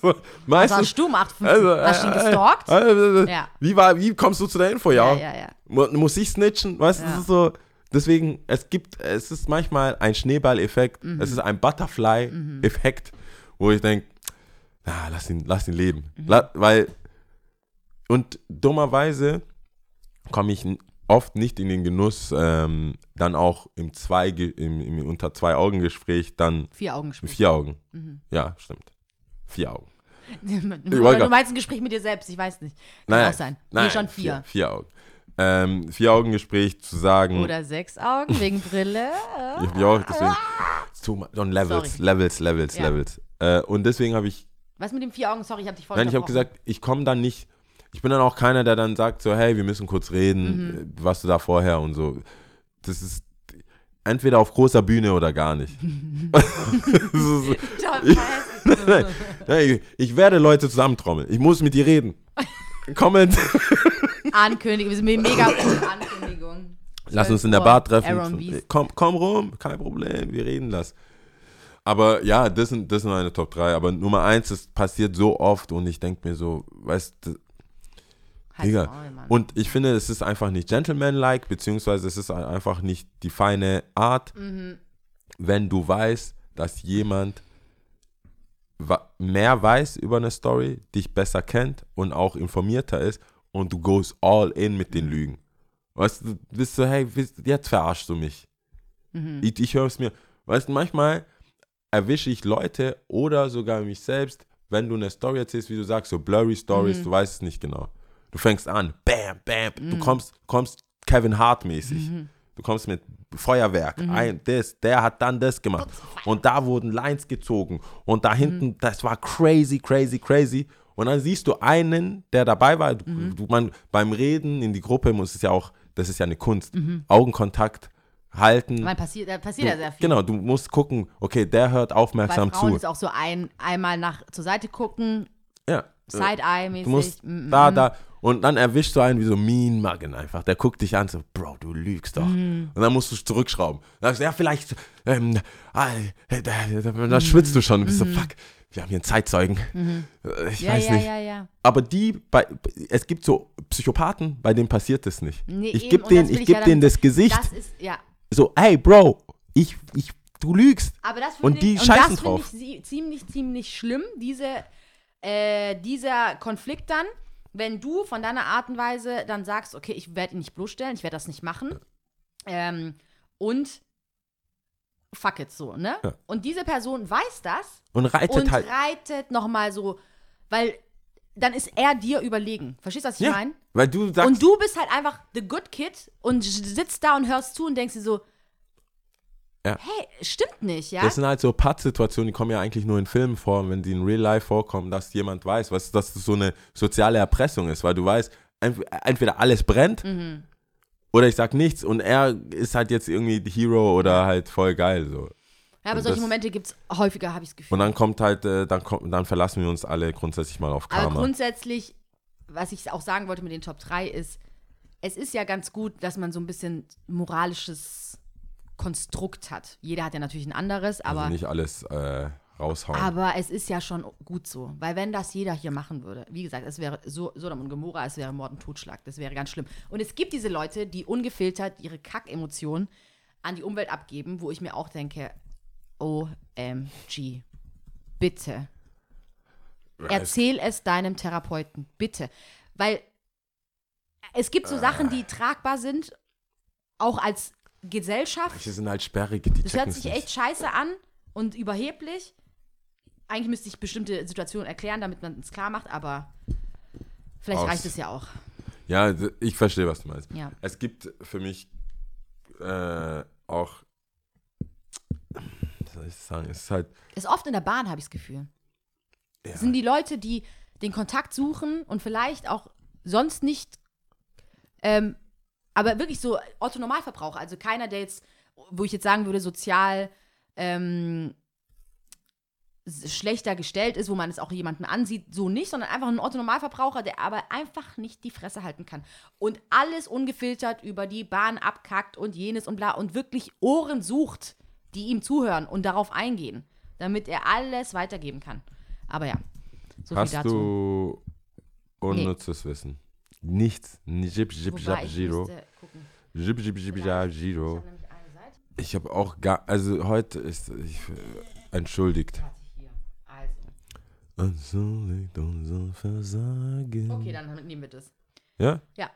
was Meistens, warst du um 8.15 also? Hast du ihn äh, gestalkt? äh, äh, Ja. wie, war, wie kommst du zu der Info? Ja, ja, ja, ja. Mu- muss ich snitchen, weißt du, das ist so, deswegen, es gibt, es ist manchmal ein Schneeball-Effekt, Mhm. es ist ein Butterfly-Effekt, wo ich denke, na, lass ihn, lass ihn leben, Mhm. La, weil, und dummerweise komme ich oft nicht in den Genuss, ähm, dann auch im, zwei, im, im unter zwei Augen Gespräch dann Vier Augen gespielt. vier Augen, ja, stimmt, vier Augen. Oder du meinst ein Gespräch mit dir selbst, ich weiß nicht. Kann Nein, auch sein. nein, nee, schon vier. Vier, vier Augen. Ähm, vier Augen Gespräch zu sagen, Oder sechs Augen wegen Brille. Ich ja, deswegen. It's too much. On Levels, Sorry. Levels, Levels, Ja. Levels. Äh, und deswegen habe ich, Was mit den vier Augen? Sorry, ich habe dich voll nein, ich habe gesagt, ich komme dann nicht, ich bin dann auch keiner, der dann sagt so, hey, wir müssen kurz Mhm. reden, äh, was du da vorher und so. Das ist entweder auf großer Bühne oder gar nicht. Nein, nein, ich, ich werde Leute zusammentrommeln. Ich muss mit dir reden. Comment. Ankündigung, wir sind me- mega cool. Ankündigung. Lass uns in der 12 Bar treffen. Komm, komm rum, kein Problem, wir reden das. Aber ja, das sind, das sind meine Top 3. Aber Nummer 1, das passiert so oft und ich denke mir so, weißt du, Halt's Digga. Maul. Und ich finde, es ist einfach nicht gentlemanlike, beziehungsweise es ist einfach nicht die feine Art, Mhm. wenn du weißt, dass jemand mehr weiß über eine Story, dich besser kennt und auch informierter ist und du goes all in mit den Lügen. Weißt du, bist so, hey, jetzt verarschst du mich. Mhm. Ich, ich höre es mir. Weißt du, manchmal erwische ich Leute oder sogar mich selbst, wenn du eine Story erzählst, wie du sagst, so blurry Stories, Mhm. du weißt es nicht genau. Du fängst an, bam, bam, du kommst, kommst Kevin Hart mäßig. Mhm. Du kommst mit Feuerwerk, ein, das, der hat dann das gemacht. Und da wurden Lines gezogen. Und da hinten, Mhm. das war crazy, crazy, crazy. Und dann siehst du einen, der dabei war. Du, Mhm. du, man, beim Reden in die Gruppe muss es ja auch, das ist ja eine Kunst. Mhm. Augenkontakt halten. Man passiert, da passiert ja Du- sehr viel. Genau, du musst gucken, okay, der hört Bei aufmerksam Frauen zu. ist auch so ein, einmal nach zur Seite gucken, Ja. Side-Eye-mäßig. Du musst mm, mm, da, da. Und dann erwischst du einen wie so Mean Muggen einfach. Der guckt dich an, so, Bro, du lügst doch. Mhm. Und dann musst du zurückschrauben. Dann sagst du, ja, vielleicht, ähm, ah, äh, da, schwitzt du schon. Du bist so, fuck, wir haben hier einen Zeitzeugen. Äh, Ich Mhm. Ja, weiß ja, nicht. ja, ja. Aber die, bei, es gibt so Psychopathen, bei denen passiert das nicht. Nee, ich gebe und denen, das ich geb denen das Gesicht. Das ist, so, hey, Bro, ich, ich, du lügst. Aber das Und die ich, und scheißen das finde drauf. ich ziemlich, ziemlich schlimm, diese, äh, dieser Konflikt dann, wenn du von deiner Art und Weise dann sagst, okay, ich werde ihn nicht bloßstellen, ich werde das nicht machen. Ähm, und fuck it so, ne? Ja. Und diese Person weiß das Und reitet und halt. reitet nochmal so, weil dann ist er dir überlegen. Verstehst du, was ich Ja, meine? weil du sagst, Und du bist halt einfach the good kid und sitzt da und hörst zu und denkst dir so, Ja. hey, stimmt nicht, ja? Das sind halt so Pattsituationen, die kommen ja eigentlich nur in Filmen vor. Wenn die in Real Life vorkommen, dass jemand weiß, was, dass das so eine soziale Erpressung ist, weil du weißt, ent- entweder alles brennt Mhm. oder ich sag nichts und er ist halt jetzt irgendwie Hero oder halt voll geil so. Ja, aber Und solche das- Momente gibt es häufiger, habe ich das Gefühl. Und dann kommt halt, äh, dann kommt, dann verlassen wir uns alle grundsätzlich mal auf aber Karma. grundsätzlich, was ich auch sagen wollte mit den Top 3 ist, es ist ja ganz gut, dass man so ein bisschen moralisches Konstrukt hat. Jeder hat ja natürlich ein anderes, aber, also nicht alles äh, raushauen. aber es ist ja schon gut so. Weil wenn das jeder hier machen würde, wie gesagt, es wäre so, Sodom und Gomorra, es wäre Mord und Totschlag. Das wäre ganz schlimm. Und es gibt diese Leute, die ungefiltert ihre Kackemotionen an die Umwelt abgeben, wo ich mir auch denke, OMG, bitte. Erzähl es deinem Therapeuten, bitte. Weil es gibt so Sachen, die tragbar sind, auch als Gesellschaft. Manche sind halt sperrige, die Das hört sich nicht. echt scheiße an und überheblich. Eigentlich müsste ich bestimmte Situationen erklären, damit man es klar macht, aber vielleicht Aus. reicht es ja auch. Ja, ich verstehe, was du meinst. Ja. Es gibt für mich äh, auch, was soll ich sagen, es ist halt, Ist oft in der Bahn, habe ich das Gefühl. ja, sind die Leute, die den Kontakt suchen und vielleicht auch sonst nicht, ähm, aber wirklich so Otto Normalverbraucher, also keiner, der jetzt, wo ich jetzt sagen würde, sozial ähm, schlechter gestellt ist, wo man es auch jemanden ansieht, so nicht, sondern einfach ein Otto Normalverbraucher, der aber einfach nicht die Fresse halten kann und alles ungefiltert über die Bahn abkackt und jenes und bla und wirklich Ohren sucht, die ihm zuhören und darauf eingehen, damit er alles weitergeben kann. Aber ja, so hast viel dazu. du unnützes Wissen? Nichts. Jib, jib, jab, ich Giro. Jib, jib, jib, jab, Giro. Ich habe auch gar, also heute ist, ich, äh, entschuldigt. Hier. Also. Entschuldigt unser Versagen. Okay, dann nehmen wir das. Ja? Ja.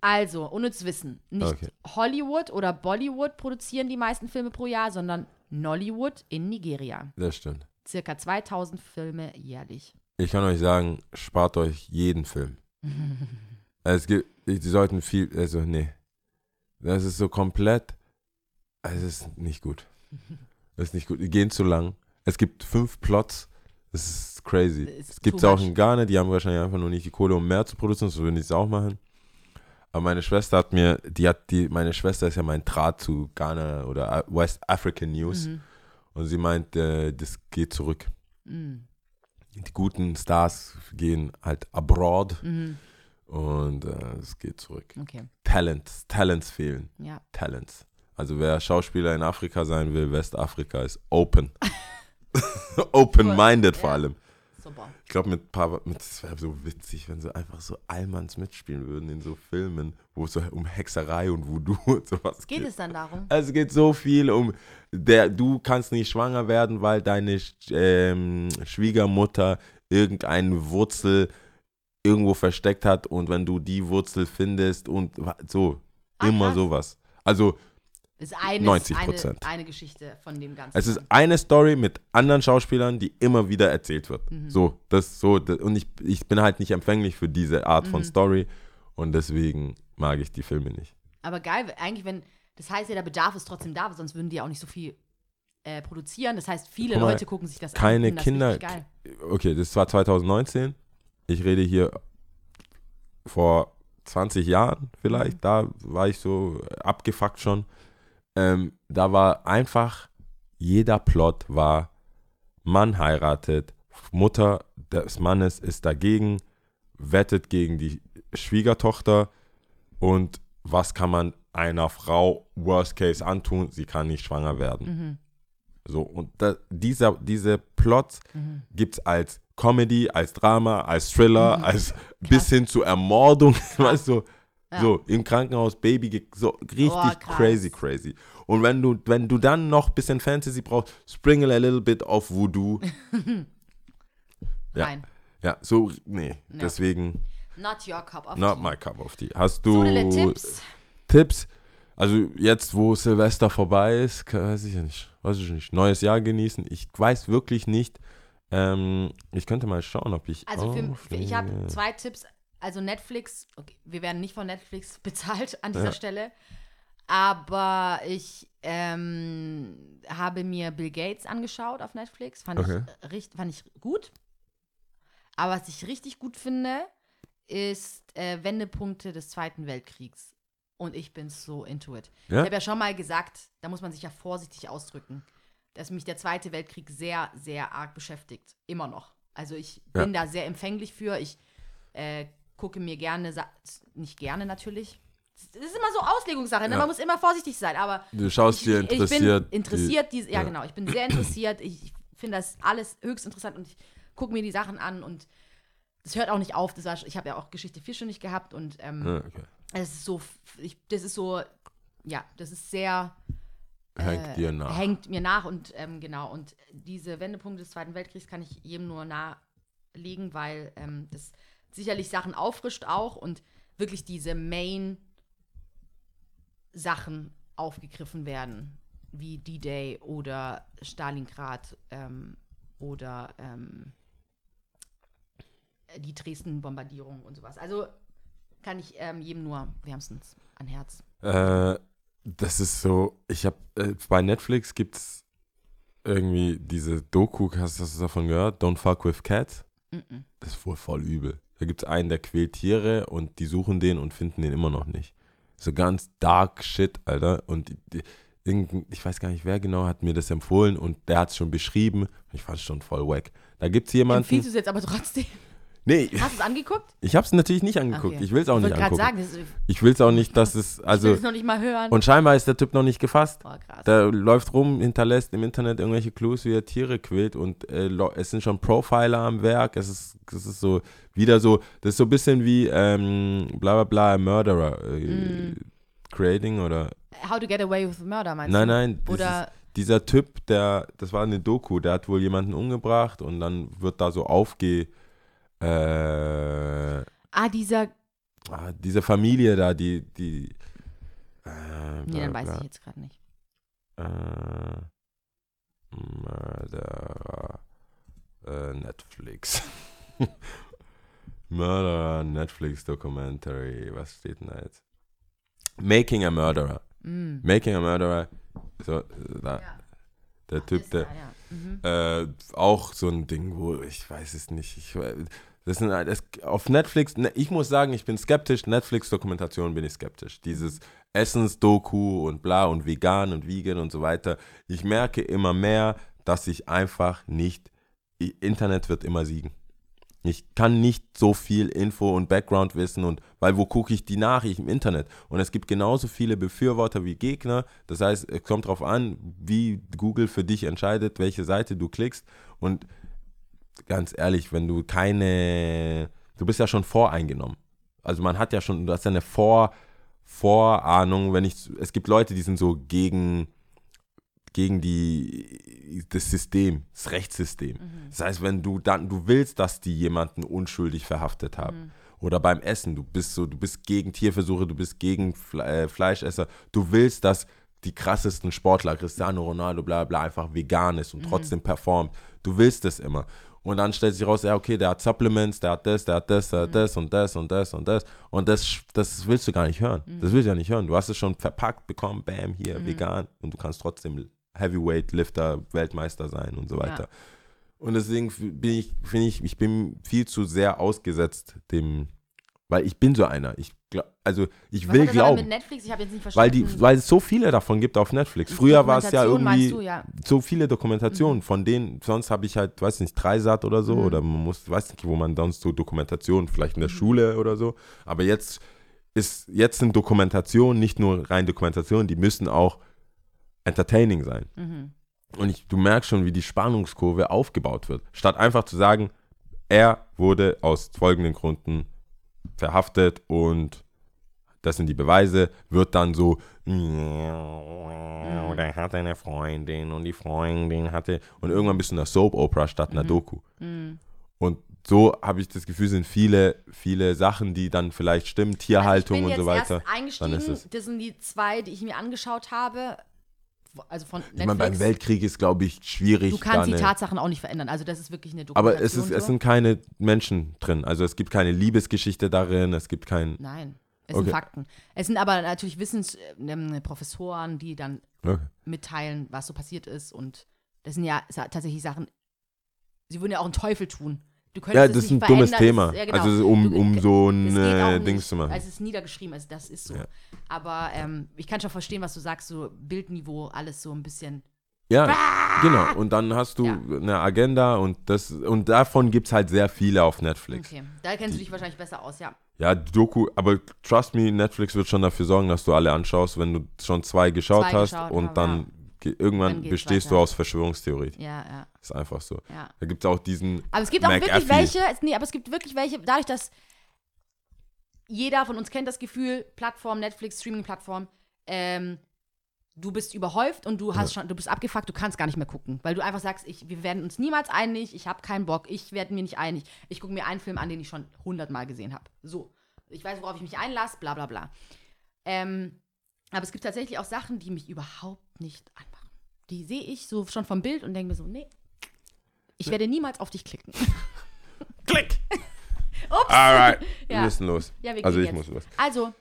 Also, unnütz Wissen. Nicht Okay. Hollywood oder Bollywood produzieren die meisten Filme pro Jahr, sondern Nollywood in Nigeria. Das stimmt. Circa 2000 Filme jährlich. Ich kann euch sagen, spart euch jeden Film. Also es gibt, die sollten viel, also nee. Das ist so komplett, es ist nicht gut. Das ist nicht gut. Die gehen zu lang. Es gibt fünf Plots. Das ist crazy. Es gibt es auch in Ghana, die haben wahrscheinlich einfach nur nicht die Kohle, um mehr zu produzieren, so würden die es auch machen. Aber meine Schwester hat mir, die hat die, meine Schwester ist ja mein Draht zu Ghana oder West African News. Mhm. Und sie meint, äh, das geht zurück. Mhm. Die guten Stars gehen halt abroad Mhm. Und äh, es geht zurück. Okay, Talents, Talents fehlen. ja. Talents. Also wer Schauspieler in Afrika sein will, Westafrika ist open. Open-minded vor Ja. allem. Super. Ich glaube, mit paar, mit, das wäre so witzig, wenn sie einfach so Allmanns mitspielen würden in so Filmen, wo es so um Hexerei und Voodoo und sowas Geht es dann darum? Also es geht so viel um, der, du kannst nicht schwanger werden, weil deine ähm, Schwiegermutter irgendeine Wurzel irgendwo versteckt hat und wenn du die Wurzel findest und so, Ah, immer krass. sowas. Also Ist eine, 90%. Eine, eine Geschichte von dem Ganzen. es ist eine Story mit anderen Schauspielern, die immer wieder erzählt wird. Mhm. So, das so, das, und ich, ich bin halt nicht empfänglich für diese Art Mhm. von Story und deswegen mag ich die Filme nicht. Aber geil, eigentlich, wenn, das heißt ja, der Bedarf ist trotzdem da, sonst würden die auch nicht so viel äh, produzieren. Das heißt, viele mal, Leute gucken sich das keine an. das Kinder-. Okay, das war 2019. Ich rede hier vor 20 Jahren vielleicht. Mhm. Da war ich so abgefuckt schon. Ähm, da war einfach, jeder Plot war, Mann heiratet, Mutter des Mannes ist dagegen, wettet gegen die Schwiegertochter und was kann man einer Frau worst case antun? Sie kann nicht schwanger werden. Mhm. So, und da, dieser, diese Plots Mhm. gibt es als Comedy, als Drama, als Thriller, Mhm. als bis hin zu Ermordung, weißt du, Ja. so im Krankenhaus, Baby, so richtig krass. crazy, crazy. Und wenn du, wenn du dann noch ein bisschen Fantasy brauchst, sprinkle a little bit of Voodoo. Ja. Nein, Ja, so, nee, Ja. deswegen not your cup of not tea. my cup of tea. Hast du Sodele Tipps. Tipps? Also jetzt, wo Silvester vorbei ist, weiß ich ja nicht, weiß ich nicht. Neues Jahr genießen. Ich weiß wirklich nicht. Ähm, ich könnte mal schauen, ob ich. Also für, für, ich habe zwei Tipps. Also Netflix, okay, wir werden nicht von Netflix bezahlt an dieser Ja. Stelle. Aber ich ähm, habe mir Bill Gates angeschaut auf Netflix. Fand, Okay. ich, richt- fand ich gut. Aber was ich richtig gut finde, ist äh, Wendepunkte des Zweiten Weltkriegs. Und ich bin so into it. Ja? Ich habe ja schon mal gesagt, da muss man sich ja vorsichtig ausdrücken, dass mich der Zweite Weltkrieg sehr, sehr arg beschäftigt. Immer noch. Also ich Ja. bin da sehr empfänglich für. Ich äh, gucke mir gerne, Sa nicht gerne natürlich. Das ist immer so Auslegungssache, ne? Ja. man muss immer vorsichtig sein, aber Du schaust ich, dir ich interessiert. bin interessiert, diese, ja, ja. genau, ich bin sehr interessiert. Ich, ich finde das alles höchst interessant und ich gucke mir die Sachen an und das hört auch nicht auf. Das war, ich habe ja auch Geschichte Fische nicht gehabt und ähm, Die, ja, okay. es ist so, ich, das ist so, ja, das ist sehr Hängt äh, dir nach. Hängt mir nach und ähm, genau. Und diese Wendepunkte des Zweiten Weltkriegs kann ich jedem nur nahelegen, weil ähm, das sicherlich Sachen auffrischt auch und wirklich diese Main-Sachen aufgegriffen werden, wie D-Day oder Stalingrad ähm, oder ähm, die Dresden-Bombardierung und sowas. Also kann ich ähm, jedem nur wärmstens an Herz. Äh, das ist so, ich habe äh, bei Netflix gibt es irgendwie diese Doku, hast, hast du davon gehört? Don't fuck with cats. Mm-mm. Das ist wohl voll übel. Da gibt es einen, der quält Tiere und die suchen den und finden den immer noch nicht. So ganz dark shit, Alter. Und die, die, ich weiß gar nicht, wer genau hat mir das empfohlen und der hat es schon beschrieben. Ich fand es schon voll wack. Da gibt es Empfiehlst jemanden. du es jetzt aber trotzdem? Nee, Hast du es angeguckt? ich habe es natürlich nicht angeguckt. Okay. Ich will es auch ich nicht angucken. sagen, ist, Ich will es auch nicht, dass es. ich will Also. es noch nicht mal hören. Und scheinbar ist der Typ noch nicht gefasst. Boah, krass. Der läuft rum, hinterlässt im Internet irgendwelche Clues, wie er Tiere quält und äh, es sind schon Profiler am Werk. Es ist, es ist so wieder so, das ist so ein bisschen wie ähm, bla bla bla, Murderer äh, Mm. creating oder. How to get away with murder, meinst Nein, du? nein, das Oder, Dieser Typ, der, das war eine Doku, der hat wohl jemanden umgebracht und dann wird da so aufge. Äh, ah, dieser, ah, diese Familie da, die. die äh, nee, dann weiß ich jetzt gerade nicht. Äh, Murderer äh, Netflix. Murderer Netflix Documentary. Was steht denn da jetzt? Making a Murderer. Mm. Making a Murderer. So, äh, da, Ja. der Typ, Ist der. da, ja. Äh, auch so ein Ding, wo ich weiß es nicht. Ich, das sind, das, auf Netflix, ne, ich muss sagen, ich bin skeptisch. Netflix-Dokumentation bin ich skeptisch. Dieses Essensdoku und bla und vegan und vegan und so weiter. Ich merke immer mehr, dass ich einfach nicht, Internet wird immer siegen. Ich kann nicht so viel Info und Background wissen und weil wo gucke ich die Nachricht im Internet? Und es gibt genauso viele Befürworter wie Gegner. Das heißt, es kommt darauf an, wie Google für dich entscheidet, welche Seite du klickst. Und ganz ehrlich, wenn du keine, du bist ja schon voreingenommen. Also man hat ja schon, du hast ja eine Vor, Vorahnung, wenn ich, es gibt Leute, die sind so gegen gegen die, das System, das Rechtssystem. Mhm. Das heißt, wenn du dann, du willst, dass die jemanden unschuldig verhaftet haben. Mhm. Oder beim Essen, du bist so, du bist gegen Tierversuche, du bist gegen Fle äh, Fleischesser. Du willst, dass die krassesten Sportler, Cristiano Ronaldo, bla bla, einfach vegan ist und mhm. trotzdem performt. Du willst das immer. Und dann stellt sich raus, ja, okay, der hat Supplements, der hat das, der hat das, der hat mhm. das und das und das und das. Und das, das willst du gar nicht hören. Das willst du ja nicht hören. Du hast es schon verpackt bekommen, bam, hier, mhm. vegan. Und du kannst trotzdem Heavyweight-Lifter, Weltmeister sein und so weiter. Ja. Und deswegen bin ich, finde ich, ich bin viel zu sehr ausgesetzt dem, weil ich bin so einer. Ich also ich Was will glauben. Mit Netflix? Ich habe jetzt nicht verstanden. Weil, die, weil es so viele davon gibt auf Netflix. Früher war es ja irgendwie du, ja. so viele Dokumentationen, mhm. von denen, sonst habe ich halt, weiß nicht, Dreisat oder so, mhm. oder man muss, weiß nicht, wo man sonst so Dokumentationen, vielleicht in der mhm. Schule oder so. Aber jetzt ist, jetzt sind Dokumentationen nicht nur rein Dokumentationen, die müssen auch entertaining sein. Mhm. Und ich, du merkst schon, wie die Spannungskurve aufgebaut wird. Statt einfach zu sagen, er wurde aus folgenden Gründen verhaftet und das sind die Beweise, wird dann so, oder er hatte eine Freundin und die Freundin hatte, und irgendwann bist du in der Soap-Opera statt einer mhm. Doku. Mhm. Und so habe ich das Gefühl, sind viele, viele Sachen, die dann vielleicht stimmen, Tierhaltung also und so weiter. Erst eingestiegen, das sind die zwei, die ich mir angeschaut habe also von Netflix. Ich meine, beim Weltkrieg ist, glaube ich, schwierig. Du kannst die Tatsachen auch nicht verändern. Also das ist wirklich eine Dokumentation. Aber es, ist, so. es sind keine Menschen drin. Also es gibt keine Liebesgeschichte darin, es gibt kein... Nein, es okay. sind Fakten. Es sind aber natürlich Wissensprofessoren, ähm, die dann okay. mitteilen, was so passiert ist. Und das sind ja tatsächlich Sachen, sie würden ja auch einen Teufel tun, Du ja, das ist ein dummes Thema. Ist, ja, genau. Also um, um so ein äh, Ding zu machen. Also es ist niedergeschrieben, also das ist so. Ja. Aber ähm, ich kann schon verstehen, was du sagst, so Bildniveau, alles so ein bisschen. Ja, ah! genau. Und dann hast du ja. eine Agenda und das und davon gibt es halt sehr viele auf Netflix. Okay, da kennst du dich wahrscheinlich besser aus, ja. Ja, Doku, aber trust me, Netflix wird schon dafür sorgen, dass du alle anschaust, wenn du schon zwei geschaut zwei hast geschaut, und dann irgendwann bestehst weiter. du aus Verschwörungstheorie. Ja, ja. Ist einfach so. Ja. Da gibt es auch diesen. Aber es gibt auch wirklich welche, nee, aber es gibt wirklich welche, dadurch, dass jeder von uns kennt das Gefühl, Plattform, Netflix, Streaming-Plattform, ähm, du bist überhäuft und du hast ja. schon, du bist abgefuckt, du kannst gar nicht mehr gucken, weil du einfach sagst, ich, wir werden uns niemals einig, ich habe keinen Bock, ich werde mir nicht einig, ich gucke mir einen Film an, den ich schon hundertmal gesehen habe. So, ich weiß, worauf ich mich einlasse, bla bla bla. Ähm, aber es gibt tatsächlich auch Sachen, die mich überhaupt nicht anmachen. Die sehe ich so schon vom Bild und denke mir so, nee, ich werde niemals auf dich klicken. Klick! Ups! Alright, ja. wir müssen los. Ja, wir also ich jetzt. muss los. Also.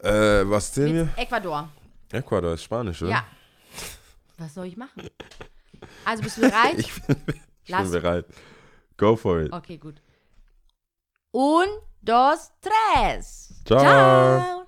Äh, was zählen wir? Ecuador. Ecuador ist Spanisch, oder? Ja. Was soll ich machen? Also bist du bereit? ich bin, ich bin bereit. Go for it. Okay, gut. Un, dos, tres. Ciao. Ciao.